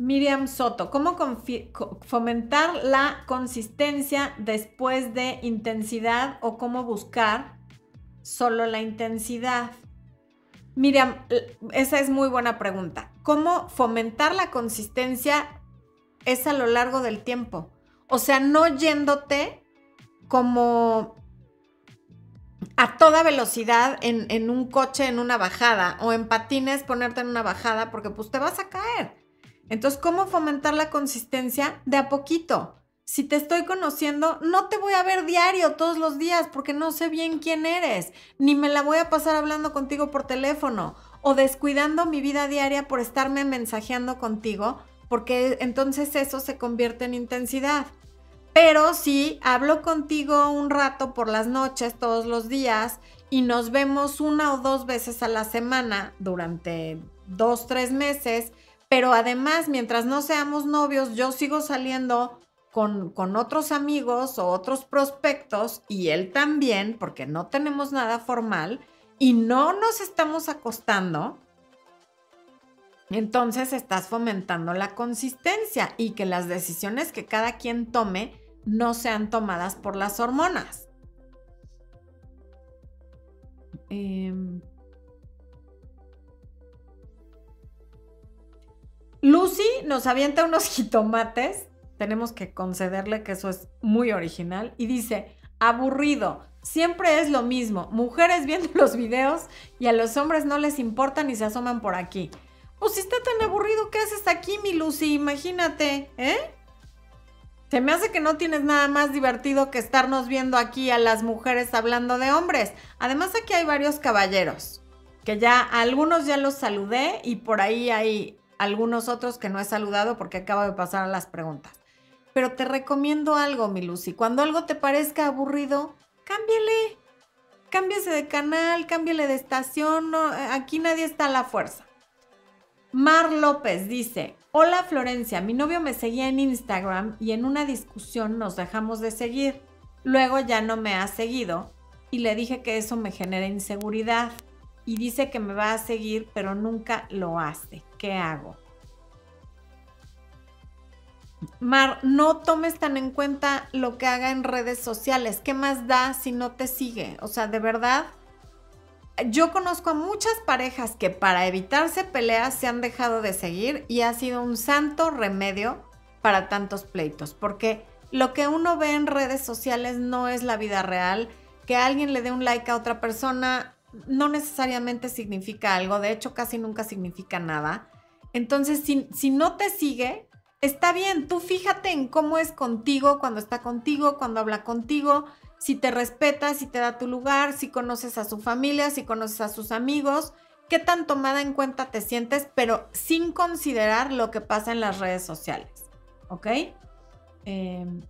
Miriam Soto, ¿cómo fomentar la consistencia después de intensidad o cómo buscar solo la intensidad? Miriam, esa es muy buena pregunta. ¿Cómo fomentar la consistencia es a lo largo del tiempo? O sea, no yéndote como a toda velocidad en, un coche en una bajada o en patines ponerte en una bajada porque pues te vas a caer. Entonces, ¿cómo fomentar la consistencia? De a poquito. Si te estoy conociendo, no te voy a ver diario todos los días porque no sé bien quién eres, ni me la voy a pasar hablando contigo por teléfono o descuidando mi vida diaria por estarme mensajeando contigo, porque entonces eso se convierte en intensidad. Pero si hablo contigo un rato por las noches, todos los días, y nos vemos una o dos veces a la semana durante dos, tres meses, pero además, mientras no seamos novios, yo sigo saliendo con, con, otros amigos o otros prospectos y él también, porque no tenemos nada formal y no nos estamos acostando, entonces estás fomentando la consistencia y que las decisiones que cada quien tome no sean tomadas por las hormonas. Em, Lucy nos avienta unos [laughs] jitomates. Tenemos que concederle que eso es muy original. Y dice, aburrido, siempre es lo mismo. Mujeres viendo [laughs] los videos y a los hombres no les importa ni se asoman por aquí. Pues si está tan aburrido, ¿qué haces aquí, mi Lucy? Imagínate, ¿eh? Se me hace que no tienes nada más divertido que estarnos viendo aquí a las mujeres hablando de hombres. Además aquí hay varios caballeros, que ya algunos ya los saludé y por ahí hay algunos otros que no he saludado porque acabo de pasar a las preguntas. Pero te recomiendo algo, mi Lucy. Cuando algo te parezca aburrido, cámbiale. Cámbiese de canal, cámbiale de estación. aquí nadie está a la fuerza. Mar López dice, hola Florencia, mi novio me seguía en Instagram y en una discusión nos dejamos de seguir. Luego ya no me ha seguido y le dije que eso me genera inseguridad y dice que me va a seguir pero nunca lo hace. ¿Qué hago? Mar, no tomes tan en cuenta lo que haga en redes sociales. ¿Qué más da si no te sigue? O sea, de verdad, yo conozco a muchas parejas que para evitarse peleas se han dejado de seguir y ha sido un santo remedio para tantos pleitos, porque lo que uno ve en redes sociales no es la vida real. Que alguien le dé un like a otra persona no necesariamente significa algo, de hecho casi nunca significa nada. Entonces, si, si no te sigue, está bien, tú fíjate en cómo es contigo, cuando está contigo, cuando habla contigo, si te respeta, si te da tu lugar, si conoces a su familia, si conoces a sus amigos, qué tan tomada en cuenta te sientes, pero sin considerar lo que pasa en las redes sociales. ¿Ok? Em,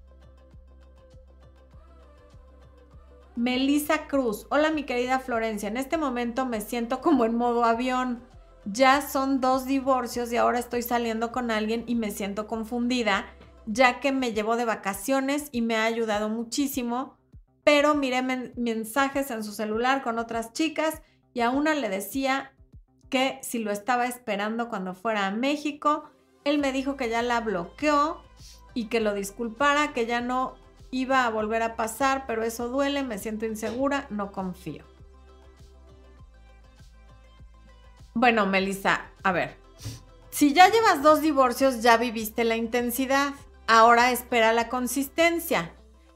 Melissa Cruz, hola mi querida Florencia, en este momento me siento como en modo avión. Ya son dos divorcios y ahora estoy saliendo con alguien y me siento confundida, ya que me llevó de vacaciones y me ha ayudado muchísimo, pero miré mensajes en su celular con otras chicas y a una le decía que si lo estaba esperando cuando fuera a México, él me dijo que ya la bloqueó y que lo disculpara, que ya no iba a volver a pasar, pero eso duele, me siento insegura, no confío. Bueno, Melissa, a ver, si ya llevas dos divorcios, ya viviste la intensidad, ahora espera la consistencia.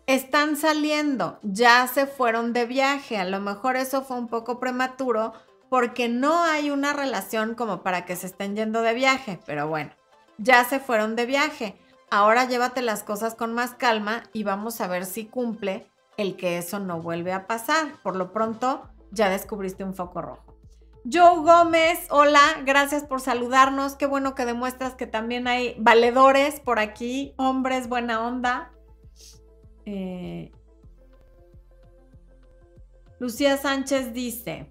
Están saliendo, ya se fueron de viaje, a lo mejor eso fue un poco prematuro porque no hay una relación como para que se estén yendo de viaje, pero bueno, ya se fueron de viaje. Ahora llévate las cosas con más calma y vamos a ver si cumple el que eso no vuelve a pasar. Por lo pronto, ya descubriste un foco rojo. Joe Gómez, hola, gracias por saludarnos. Qué bueno que demuestras que también hay valedores por aquí, hombres, buena onda. Eh, Lucía Sánchez dice,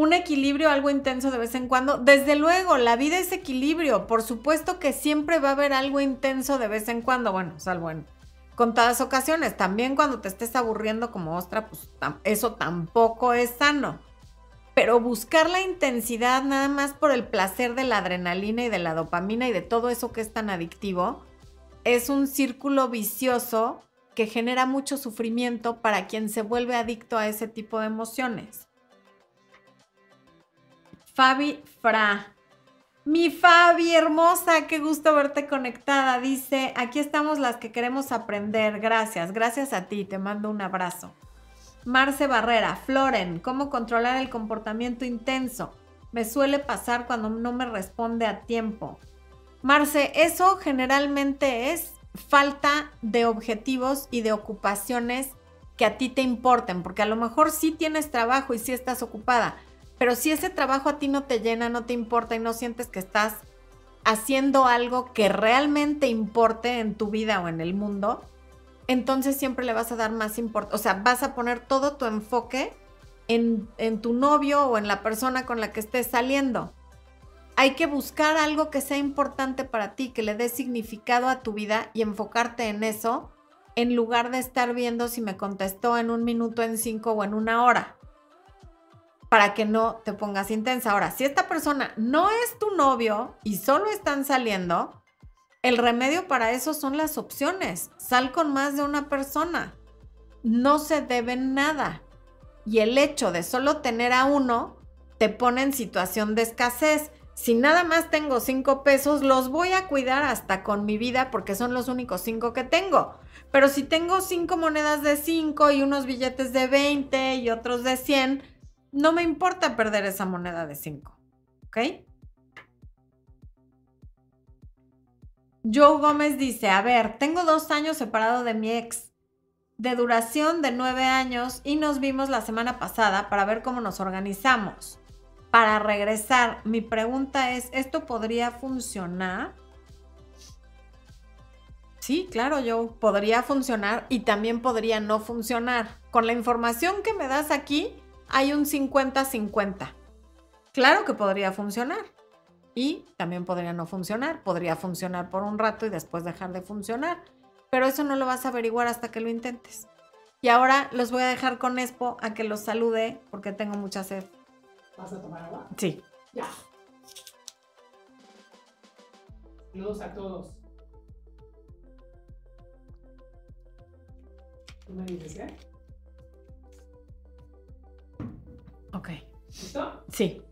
un equilibrio, algo intenso de vez en cuando. Desde luego, la vida es equilibrio. Por supuesto que siempre va a haber algo intenso de vez en cuando. Bueno, salvo en contadas ocasiones. También cuando te estés aburriendo como ostra, pues eso tampoco es sano. Pero buscar la intensidad nada más por el placer de la adrenalina y de la dopamina y de todo eso que es tan adictivo, es un círculo vicioso que genera mucho sufrimiento para quien se vuelve adicto a ese tipo de emociones. Fabi Fra. Mi Fabi, hermosa, qué gusto verte conectada. Dice, aquí estamos las que queremos aprender. Gracias, gracias a ti. Te mando un abrazo. Marce Barrera, Floren, ¿cómo controlar el comportamiento intenso? Me suele pasar cuando no me responde a tiempo. Marce, eso generalmente es falta de objetivos y de ocupaciones que a ti te importen, porque a lo mejor sí tienes trabajo y sí estás ocupada, pero si ese trabajo a ti no te llena, no te importa y no sientes que estás haciendo algo que realmente importe en tu vida o en el mundo, entonces siempre le vas a dar más importancia, o sea, vas a poner todo tu enfoque en, en, tu novio o en la persona con la que estés saliendo. Hay que buscar algo que sea importante para ti, que le dé significado a tu vida y enfocarte en eso, en lugar de estar viendo si me contestó en un minuto, en cinco o en una hora para que no te pongas intensa. Ahora, si esta persona no es tu novio y solo están saliendo, el remedio para eso son las opciones. Sal con más de una persona. No se deben nada. Y el hecho de solo tener a uno te pone en situación de escasez. Si nada más tengo cinco pesos, los voy a cuidar hasta con mi vida porque son los únicos cinco que tengo. Pero si tengo cinco monedas de cinco y unos billetes de 20 y otros de 100, no me importa perder esa moneda de 5. ¿Ok? Joe Gómez dice, a ver, tengo dos años separado de mi ex, de duración de nueve años, y nos vimos la semana pasada para ver cómo nos organizamos. Para regresar, mi pregunta es, ¿esto podría funcionar? Sí, claro, yo podría funcionar y también podría no funcionar. Con la información que me das aquí, hay un 50-50. Claro que podría funcionar. Y también podría no funcionar. Podría funcionar por un rato y después dejar de funcionar. Pero eso no lo vas a averiguar hasta que lo intentes. Y ahora los voy a dejar con Expo a que los salude porque tengo mucha sed. ¿Vas a tomar agua? Sí. Ya. Saludos a todos. ¿Tú me dices, eh? Ok. ¿Listo? Sí.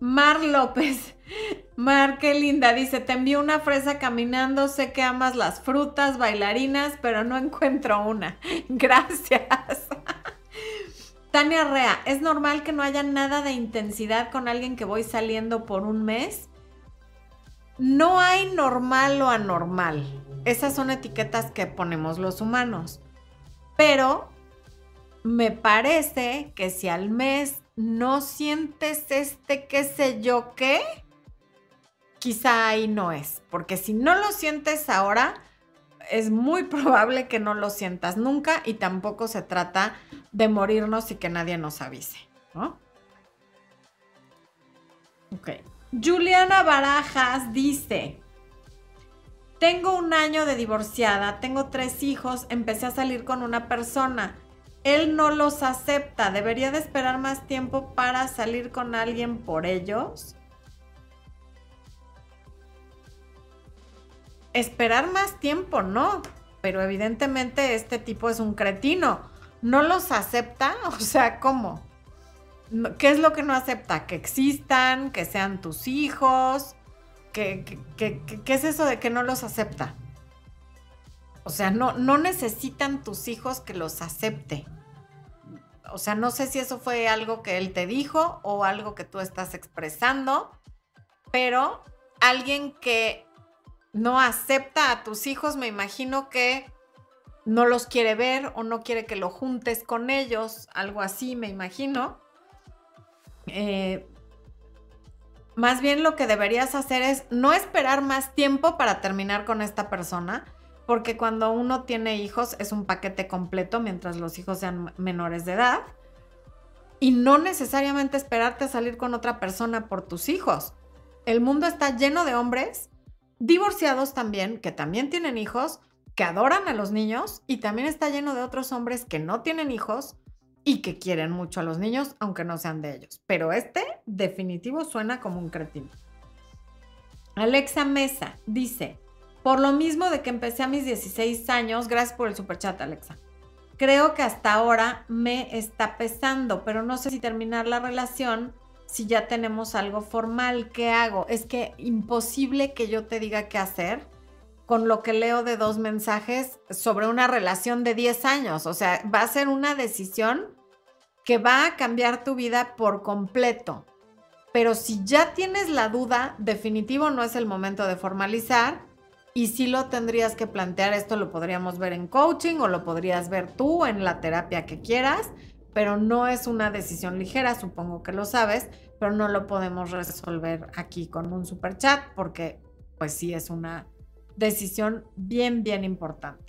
Mar López. [laughs] Mar, qué linda. Dice, te envío una fresa caminando, sé que amas las frutas, bailarinas, pero no encuentro una. [laughs] Gracias. [laughs] Tania Rea, ¿es normal que no haya nada de intensidad con alguien que voy saliendo por un mes? No hay normal o anormal. Esas son etiquetas que ponemos los humanos. Pero me parece que si al mes no sientes este qué sé yo qué, quizá ahí no es, porque si no lo sientes ahora, es muy [laughs] probable que no lo sientas nunca y tampoco se trata de morirnos y que nadie nos avise, ¿no? Ok. Juliana Barajas dice, tengo un año de divorciada, tengo tres hijos, empecé a salir con una persona. Él no los acepta, debería de esperar más tiempo para salir con alguien por ellos. esperar más tiempo, no. Pero evidentemente este tipo es un cretino. ¿No los acepta? [laughs] O sea, ¿cómo? ¿Qué es lo que no acepta? Que existan, que sean tus hijos. ¿Qué, es eso de que no los acepta? O sea, no, no necesitan tus hijos que los acepte. O sea, no sé si eso fue algo que él te dijo o algo que tú estás expresando, pero alguien que no acepta a tus hijos, me imagino que no los quiere ver o no quiere que lo juntes con ellos, algo así, me imagino. Eh, más bien lo que deberías hacer es no esperar más tiempo para terminar con esta persona, porque cuando uno tiene hijos es un paquete completo mientras los hijos sean menores de edad. Y no necesariamente esperarte a salir con otra persona por tus hijos. El mundo está lleno de hombres divorciados también, que también tienen hijos, que adoran a los niños y también está lleno de otros hombres que no tienen hijos y que quieren mucho a los niños, aunque no sean de ellos. Pero este definitivo suena como un cretino. Alexa Mesa dice, por lo mismo de que empecé a mis 16 años, gracias por el superchat Alexa. Creo que hasta ahora me está pesando, pero no sé si terminar la relación si ya tenemos algo formal, ¿qué hago? Es que imposible que yo te diga qué hacer con lo que leo de dos mensajes sobre una relación de 10 años. O sea, va a ser una decisión que va a cambiar tu vida por completo. Pero si ya tienes la duda, definitivo no es el momento de formalizar y si lo tendrías que plantear. Esto lo podríamos ver en coaching o lo podrías ver tú en la terapia que quieras pero no es una decisión ligera, supongo que lo sabes, pero no lo podemos resolver aquí con un super chat porque pues sí es una decisión bien, bien importante.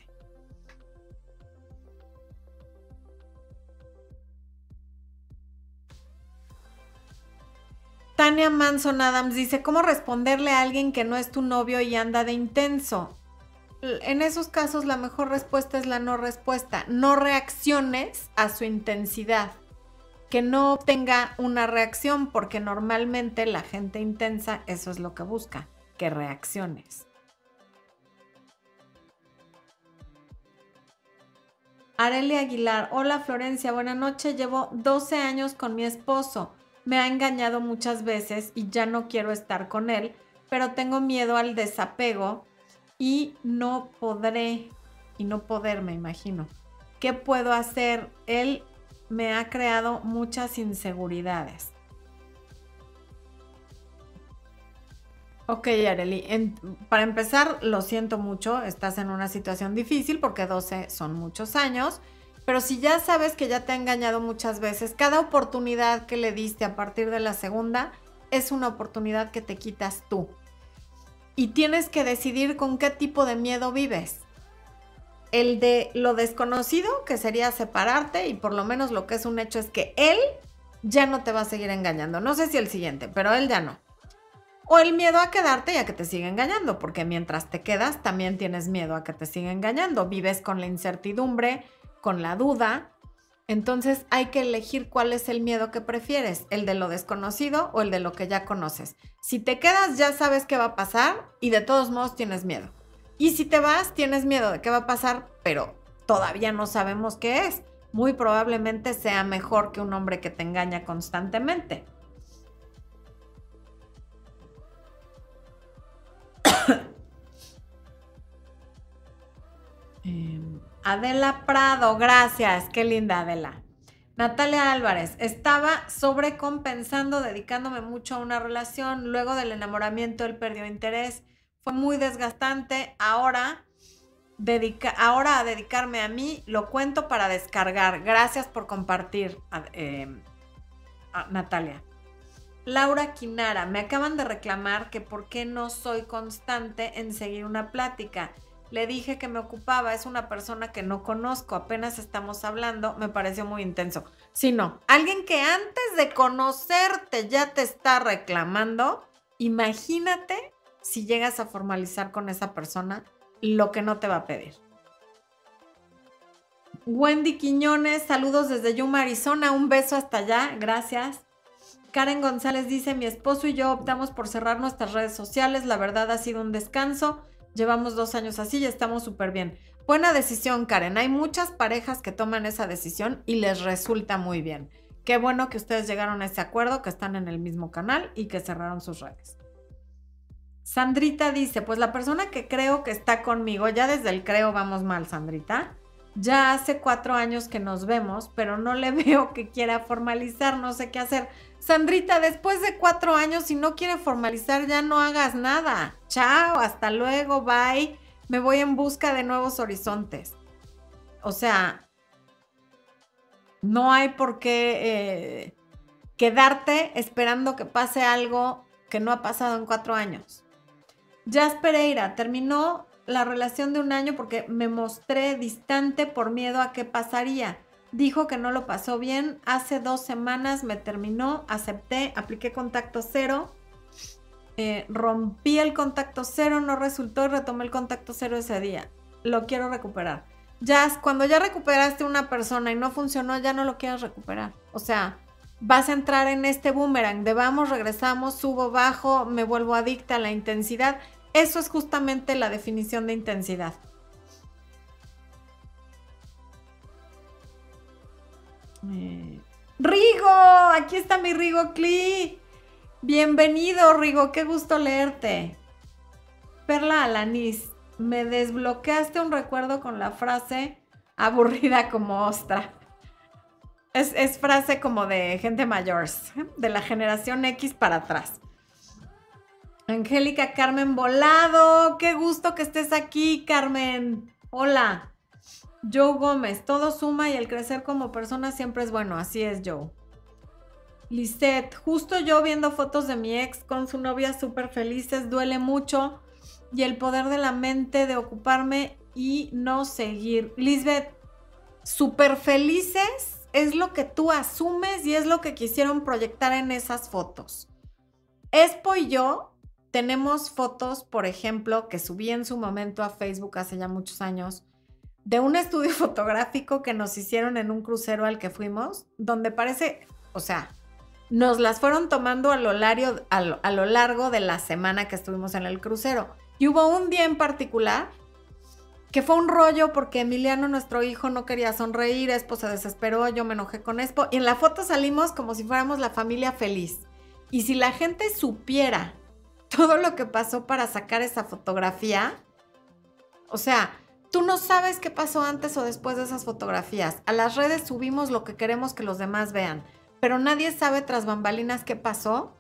Tania Manson Adams dice, ¿cómo responderle a alguien que no es tu novio y anda de intenso? en esos casos la mejor respuesta es la no respuesta. No reacciones a su intensidad. Que no tenga una reacción porque normalmente la gente intensa eso es lo que busca, que reacciones. Areli Aguilar, hola Florencia, buena noche. Llevo 12 años con mi esposo. Me ha engañado muchas veces y ya no quiero estar con él, pero tengo miedo al desapego y no podré, y no poder, me imagino. ¿Qué puedo hacer? Él me ha creado muchas inseguridades. Ok, Areli, para empezar, lo siento mucho, estás en una situación difícil porque 12 son muchos años, pero si ya sabes que ya te ha engañado muchas veces, cada oportunidad que le diste a partir de la segunda es una oportunidad que te quitas tú y tienes que decidir con qué tipo de miedo vives. El de lo desconocido, que sería separarte, y por lo menos lo que es un hecho es que él ya no te va a seguir engañando. No sé si el siguiente, pero él ya no. O el miedo a quedarte y a que te siga engañando, porque mientras te quedas también tienes miedo a que te siga engañando. Vives con la incertidumbre, con la duda, entonces hay que elegir cuál es el miedo que prefieres, el de lo desconocido o el de lo que ya conoces. Si te quedas ya sabes qué va a pasar y de todos modos tienes miedo. Y si te vas tienes miedo de qué va a pasar, pero todavía no sabemos qué es. Muy probablemente sea mejor que un hombre que te engaña constantemente. [coughs] Em, Adela Prado, gracias. Qué linda Adela. Natalia Álvarez, estaba sobrecompensando, dedicándome mucho a una relación. Luego del enamoramiento, él perdió interés. Fue muy desgastante. Ahora, dedica, ahora a dedicarme a mí, lo cuento para descargar. Gracias por compartir, em, Natalia. Laura Quinara, me acaban de reclamar que por qué no soy constante en seguir una plática. Le dije que me ocupaba, es una persona que no conozco, apenas estamos hablando, me pareció muy intenso. Si no, alguien que antes de conocerte ya te está reclamando, imagínate si llegas a formalizar con esa persona lo que no te va a pedir. Wendy Quiñones, saludos desde Yuma, Arizona, un beso hasta allá, gracias. Karen González dice, mi esposo y yo optamos por cerrar nuestras redes sociales, la verdad ha sido un descanso Llevamos dos años así y estamos súper bien. Buena decisión, Karen. Hay muchas parejas que toman esa decisión y les resulta muy bien. Qué bueno que ustedes llegaron a ese acuerdo, que están en el mismo canal y que cerraron sus redes. Sandrita dice, pues la persona que creo que está conmigo, ya desde el creo vamos mal, Sandrita. Ya hace cuatro años que nos vemos, pero no le [laughs] veo que quiera formalizar, no sé qué hacer. Sandrita, después de cuatro años, si no quiere formalizar, ya no hagas nada. Chao, hasta luego, bye. Me voy en busca de nuevos horizontes. O sea, no hay por qué eh, quedarte esperando que pase algo que no ha pasado en cuatro años. Jazz Pereira terminó la relación de un año porque me mostré distante por miedo a qué pasaría. Dijo que no lo pasó bien. Hace dos semanas me terminó, acepté, apliqué contacto cero. Eh, rompí el contacto cero, no resultó y retomé el contacto cero ese día. Lo quiero recuperar. Ya, cuando ya recuperaste una persona y no funcionó, ya no lo quieres recuperar. O sea, vas a entrar en este boomerang de vamos, regresamos, subo, bajo, me vuelvo adicta a la intensidad. Eso es justamente la definición de intensidad. Eh, Rigo, aquí está mi Rigo Cli. Bienvenido, Rigo, qué gusto leerte. Perla Alanis, me desbloqueaste un recuerdo con la frase aburrida como ostra. Es, frase como de gente mayor, de la generación X para atrás. Angélica Carmen Volado, qué gusto que estés aquí, Carmen. Hola. Joe Gómez, todo suma y el crecer como persona siempre es bueno, así es Joe. Lisette, justo yo viendo fotos de mi ex con su novia súper felices, duele mucho y el poder de la mente de ocuparme y no seguir. Lisbeth, súper felices es lo que tú asumes y es lo que quisieron proyectar en esas fotos. Espo y yo tenemos fotos, por ejemplo, que subí en su momento a Facebook hace ya muchos años, de un estudio [laughs] fotográfico que nos hicieron en un crucero al que fuimos, donde parece, o sea, nos las fueron tomando a lo, largo, a lo, largo de la semana que estuvimos en el crucero. Y hubo un día en particular que fue un rollo porque Emiliano, nuestro hijo, no quería sonreír, Expo se desesperó, yo me enojé con Expo y en la foto salimos como si fuéramos la familia feliz. Y si la gente supiera todo lo que pasó para sacar esa fotografía, o sea, Tú no sabes qué pasó antes o después de esas fotografías. A las redes subimos lo que queremos que los demás vean, pero nadie sabe tras bambalinas qué pasó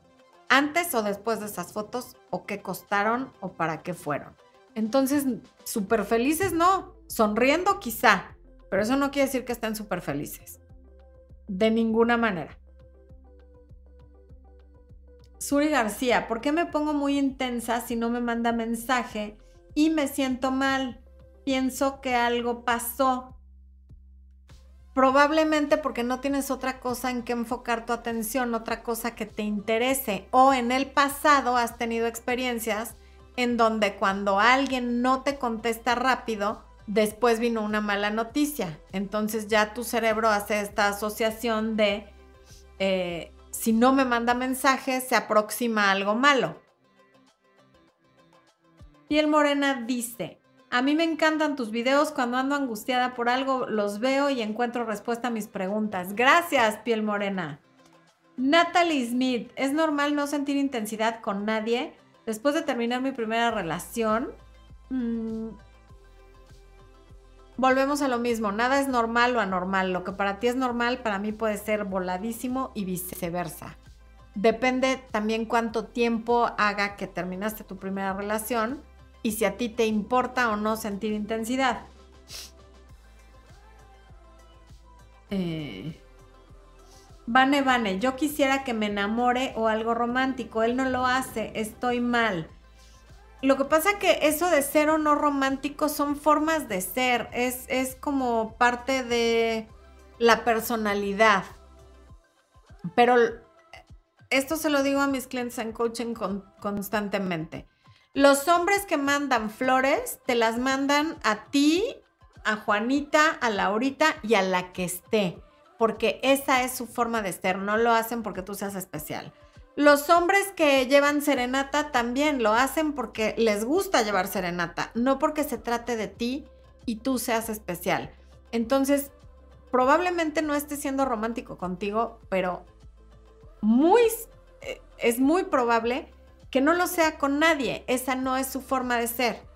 antes o después de esas fotos o qué costaron o para qué fueron. Entonces, súper felices no, sonriendo quizá, pero eso no quiere decir que estén súper felices. De ninguna manera. Suri García, ¿por qué me pongo muy intensa si no me manda mensaje y me siento mal? Pienso que algo pasó. Probablemente porque no tienes otra cosa en que enfocar tu atención, otra cosa que te interese. O en el pasado has tenido experiencias en donde cuando alguien no te contesta rápido, después vino una mala noticia. Entonces ya tu cerebro hace esta asociación de eh, si no me manda mensaje, se aproxima algo malo. Piel Morena dice, a mí me encantan tus videos. Cuando ando angustiada por algo, los veo y encuentro respuesta a mis preguntas. Gracias, piel morena. Natalie Smith, ¿es normal no sentir intensidad con nadie? Después de terminar mi primera relación, mm, volvemos a lo mismo. Nada es normal o anormal. Lo que para ti es normal, para mí puede ser voladísimo y viceversa. Depende también cuánto tiempo haga que terminaste tu primera relación y si a ti te importa o no sentir intensidad. Eh, Vane, yo quisiera que me enamore o algo romántico. Él no lo hace, estoy mal. Lo que pasa que eso de ser o no romántico son formas de ser, es, es como parte de la personalidad. Pero esto se lo digo a mis clientes en coaching constantemente. Los hombres que mandan flores te las mandan a ti, a Juanita, a Laurita y a la que esté porque esa es su forma de ser, no lo hacen porque tú seas especial. Los hombres que llevan serenata también lo hacen porque les gusta llevar serenata, no porque se trate de ti y tú seas especial. Entonces, probablemente no esté siendo romántico contigo, pero muy eh, es muy probable que no lo sea con nadie. Esa no es su forma de ser.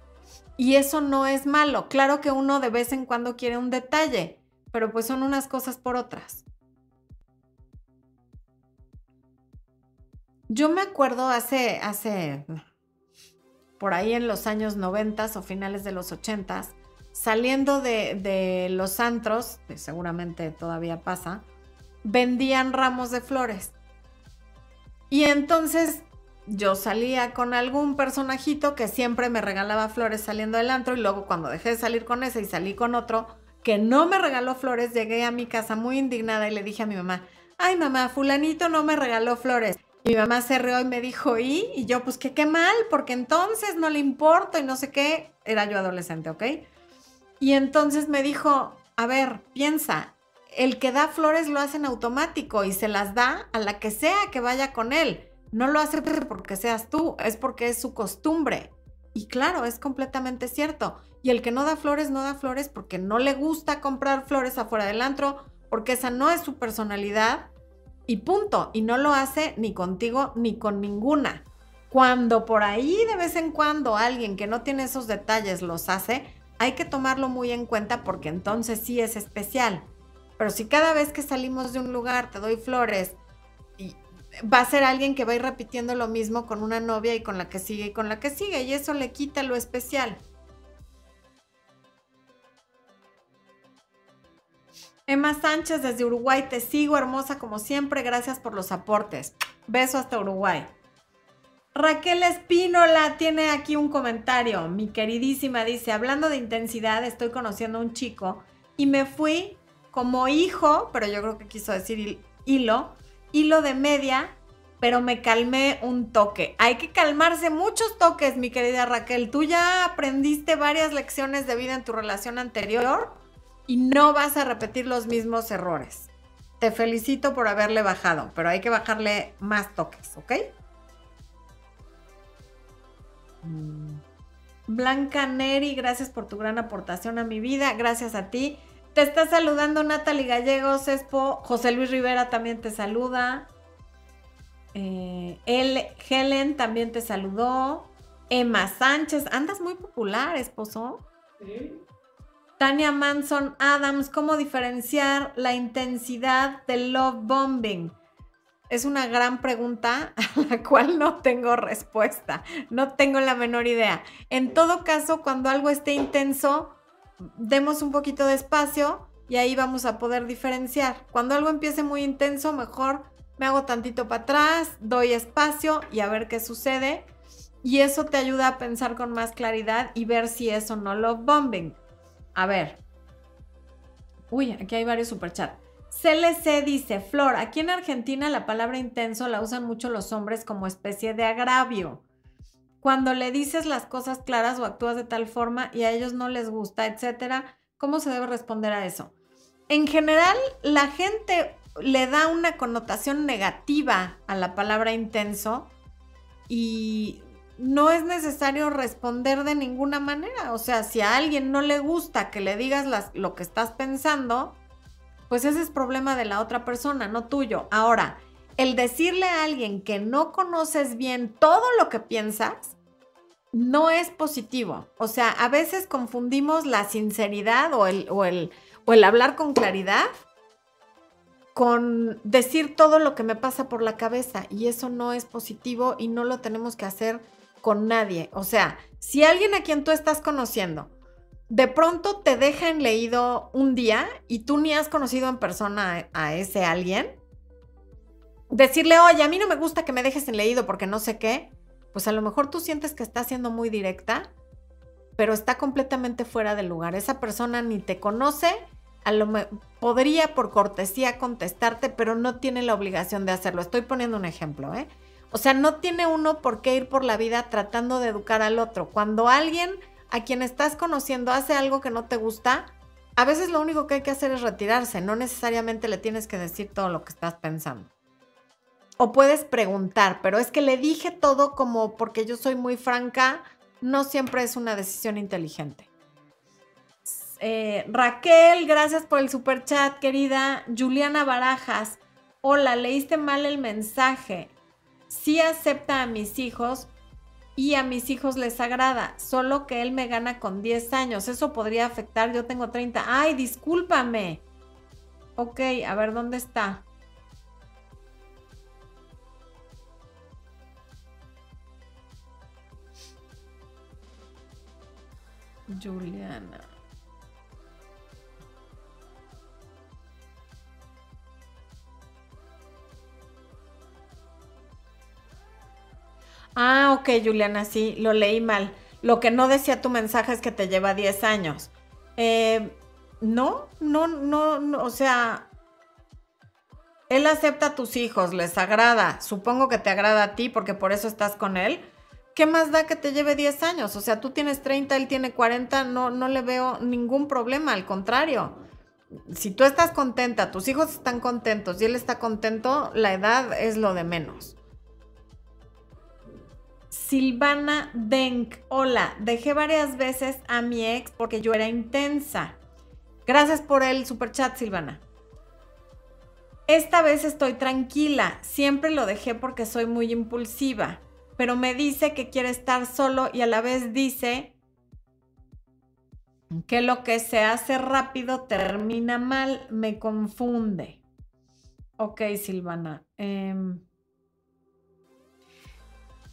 Y eso no es malo. Claro que uno de vez en cuando quiere un detalle, pero pues son unas cosas por otras. Yo me acuerdo hace, hace, por ahí en los años 90 o finales de los 80, saliendo de, los antros, seguramente todavía pasa, vendían ramos de flores. Y entonces yo salía con algún personajito que siempre me regalaba flores saliendo del antro y luego cuando dejé de salir con ese y salí con otro, que no me regaló flores, llegué a mi casa muy indignada y le dije a mi mamá, ay mamá, fulanito no me regaló flores. Mi mamá se rió y me dijo, ¿y? Y yo, pues que qué mal, porque entonces no le importa y no sé qué. Era yo adolescente, ¿ok? Y entonces me dijo, a ver, piensa, el que da flores lo hace en automático y se las da a la que sea que vaya con él. No lo hace [laughs] porque seas tú, es porque es su costumbre. Y claro, es completamente cierto. Y el que no da flores, no da flores porque no le gusta comprar flores afuera del antro, porque esa no es su personalidad. Y punto. Y no lo hace ni contigo ni con ninguna. Cuando por ahí de vez en cuando alguien que no tiene esos detalles los hace, hay que tomarlo muy en cuenta porque entonces sí es especial. Pero si cada vez que salimos de un lugar te doy flores va a ser alguien que va a ir repitiendo lo mismo con una novia y con la que sigue y con la que sigue y eso le quita lo especial. Emma Sánchez desde Uruguay, te sigo hermosa como siempre, gracias por los aportes. Beso hasta Uruguay. Raquel Espínola tiene aquí un comentario, mi queridísima, dice, hablando de intensidad, estoy conociendo a un chico y me fui como hijo, pero yo creo que quiso decir hilo, hilo de media, pero me calmé un toque. Hay que calmarse muchos toques, mi querida Raquel. Tú ya aprendiste varias lecciones de vida en tu relación anterior y no vas a repetir los mismos errores. Te felicito por haberle bajado, pero hay que bajarle más toques, ¿ok? Mm. Blanca Neri, gracias por tu gran aportación a mi vida. Gracias a ti. Te está saludando Natalie Gallegos, Espo. José Luis Rivera también te saluda. Eh, el, Helen también te saludó. Emma Sánchez, andas muy popular, esposo. Sí. Tania Manson Adams, ¿cómo diferenciar la intensidad del love bombing? Es una gran pregunta [laughs] a la cual no tengo respuesta, no tengo la menor idea. En todo caso, cuando algo esté intenso, demos un poquito de espacio y ahí vamos a poder diferenciar. Cuando algo empiece muy intenso, mejor me hago tantito para atrás, doy espacio y a ver qué sucede. Y eso te ayuda a pensar con más claridad y ver si es o no love bombing. A ver. Uy, aquí hay varios superchats. CLC dice, Flor, aquí en Argentina la palabra intenso la usan mucho los hombres como especie de agravio. Cuando le dices las cosas claras o actúas de tal forma y a ellos no les gusta, etcétera, ¿cómo se debe responder a eso? En general, la gente le da una connotación negativa a la palabra intenso y no es necesario responder de ninguna manera. O sea, si a alguien no le gusta que le digas lo que estás pensando, pues ese es problema de la otra persona, no tuyo. Ahora, el decirle a alguien que no conoces bien todo lo que piensas, no es positivo. O sea, a veces confundimos la sinceridad o el, o el, o el hablar con claridad con decir todo lo que me pasa por la cabeza y eso no es positivo y no lo tenemos que hacer con nadie. O sea, si alguien a quien tú estás conociendo de pronto te deja en leído un día y tú ni has conocido en persona a, a ese alguien, decirle, oye, a mí no me gusta que me dejes en leído porque no sé qué, pues a lo mejor tú sientes que está siendo muy directa, pero está completamente fuera de lugar. Esa persona ni te conoce, a lo podría por cortesía contestarte, pero no tiene la obligación de hacerlo. Estoy poniendo un ejemplo, ¿eh? O sea, no tiene uno por qué ir por la vida tratando de educar al otro. Cuando alguien a quien estás conociendo hace algo que no te gusta, a veces lo único que hay que hacer es retirarse, no necesariamente le tienes que decir todo lo que estás pensando. O puedes preguntar, pero es que le dije todo como porque yo soy muy franca, no siempre es una decisión inteligente. Eh, Raquel, gracias por el super chat, querida. Juliana Barajas, hola, leíste mal el mensaje. Sí acepta a mis hijos y a mis hijos les agrada, solo que él me gana con 10 años. Eso podría afectar, yo tengo 30. Ay, discúlpame. Ok, a ver, ¿dónde está? Juliana. Ah, ok, Juliana, sí, lo leí mal. Lo que no decía tu mensaje es que te lleva 10 años. Eh, no, no, no, no, o sea, él acepta a tus hijos, les agrada. Supongo que te agrada a ti porque por eso estás con él. ¿Qué más da que te lleve 10 años? O sea, tú tienes 30, él tiene 40, no, no le veo ningún problema, al contrario. Si tú estás contenta, tus hijos están contentos y él está contento, la edad es lo de menos. Silvana Denk, hola, dejé varias veces a mi ex porque yo era intensa. Gracias por el super chat, Silvana. Esta vez estoy tranquila, siempre lo dejé porque soy muy impulsiva pero me dice que quiere estar solo y a la vez dice que lo que se hace rápido termina mal, me confunde. Ok, Silvana. Em,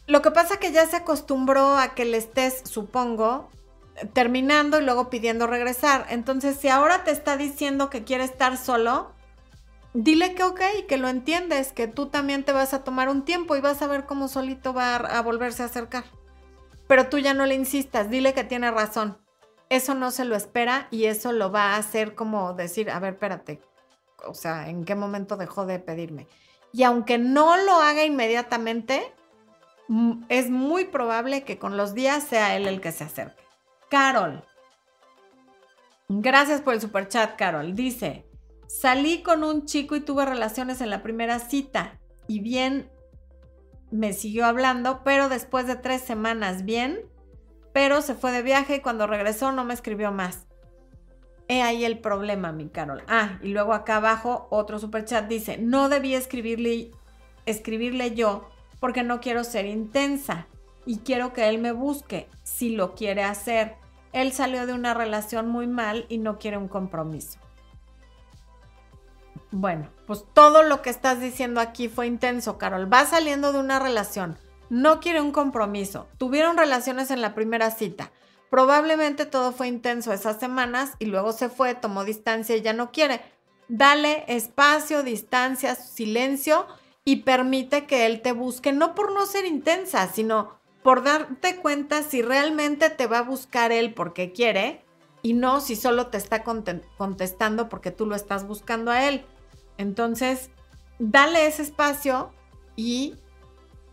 lo que pasa que ya se acostumbró a que le estés, supongo, terminando y luego pidiendo regresar. Entonces, si ahora te está diciendo que quiere estar solo, dile que ok, que lo entiendes, que tú también te vas a tomar un tiempo y vas a ver cómo solito va a volverse a acercar. Pero tú ya no le insistas, dile que tiene razón. Eso no se lo espera y eso lo va a hacer como decir, a ver, espérate, o sea, ¿en qué momento dejó de pedirme? Y aunque no lo haga inmediatamente, es muy probable que con los días sea él el que se acerque. Carol. Gracias por el super chat, Carol. Dice, Salí con un chico y tuve relaciones en la primera cita y bien me siguió hablando, pero después de tres semanas bien, pero se fue de viaje y cuando regresó no me escribió más. He ahí el problema, mi Carol. Ah, y luego acá abajo otro super chat dice, no debí escribirle, escribirle yo porque no quiero ser intensa y quiero que él me busque si lo quiere hacer. Él salió de una relación muy mal y no quiere un compromiso. Bueno, pues todo lo que estás diciendo aquí fue intenso, Carol. Va saliendo de una relación, no quiere un compromiso. Tuvieron relaciones en la primera cita. Probablemente todo fue intenso esas semanas y luego se fue, tomó distancia y ya no quiere. Dale espacio, distancia, silencio y permite que él te busque, no por no ser intensa, sino por darte cuenta si realmente te va a buscar él porque quiere y no si solo te está contestando porque tú lo estás buscando a él. Entonces, dale ese espacio y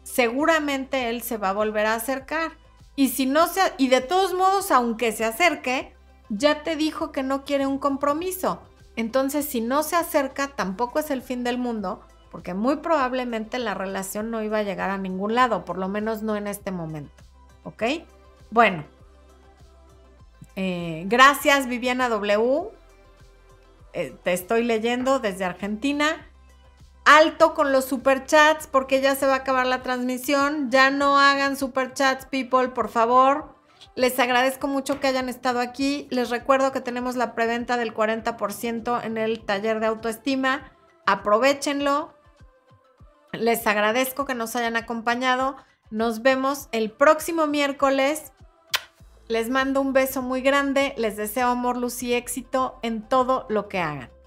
seguramente él se va a volver a acercar. Y si no se, y de todos modos, aunque se acerque, ya te dijo que no quiere un compromiso. Entonces, si no se acerca, tampoco es el fin del mundo, porque muy probablemente la relación no iba a llegar a ningún lado, por lo menos no en este momento. ¿Ok? Bueno. Eh, gracias, Viviana W. Eh, te estoy leyendo desde Argentina. alto con los superchats porque ya se va a acabar la transmisión. Ya no hagan superchats, people, por favor. Les agradezco mucho que hayan estado aquí. Les recuerdo que tenemos la preventa del 40% en el taller de autoestima. Aprovechenlo. Les agradezco que nos hayan acompañado. Nos vemos el próximo miércoles. Les mando un beso muy grande. Les deseo amor, luz y éxito en todo lo que hagan.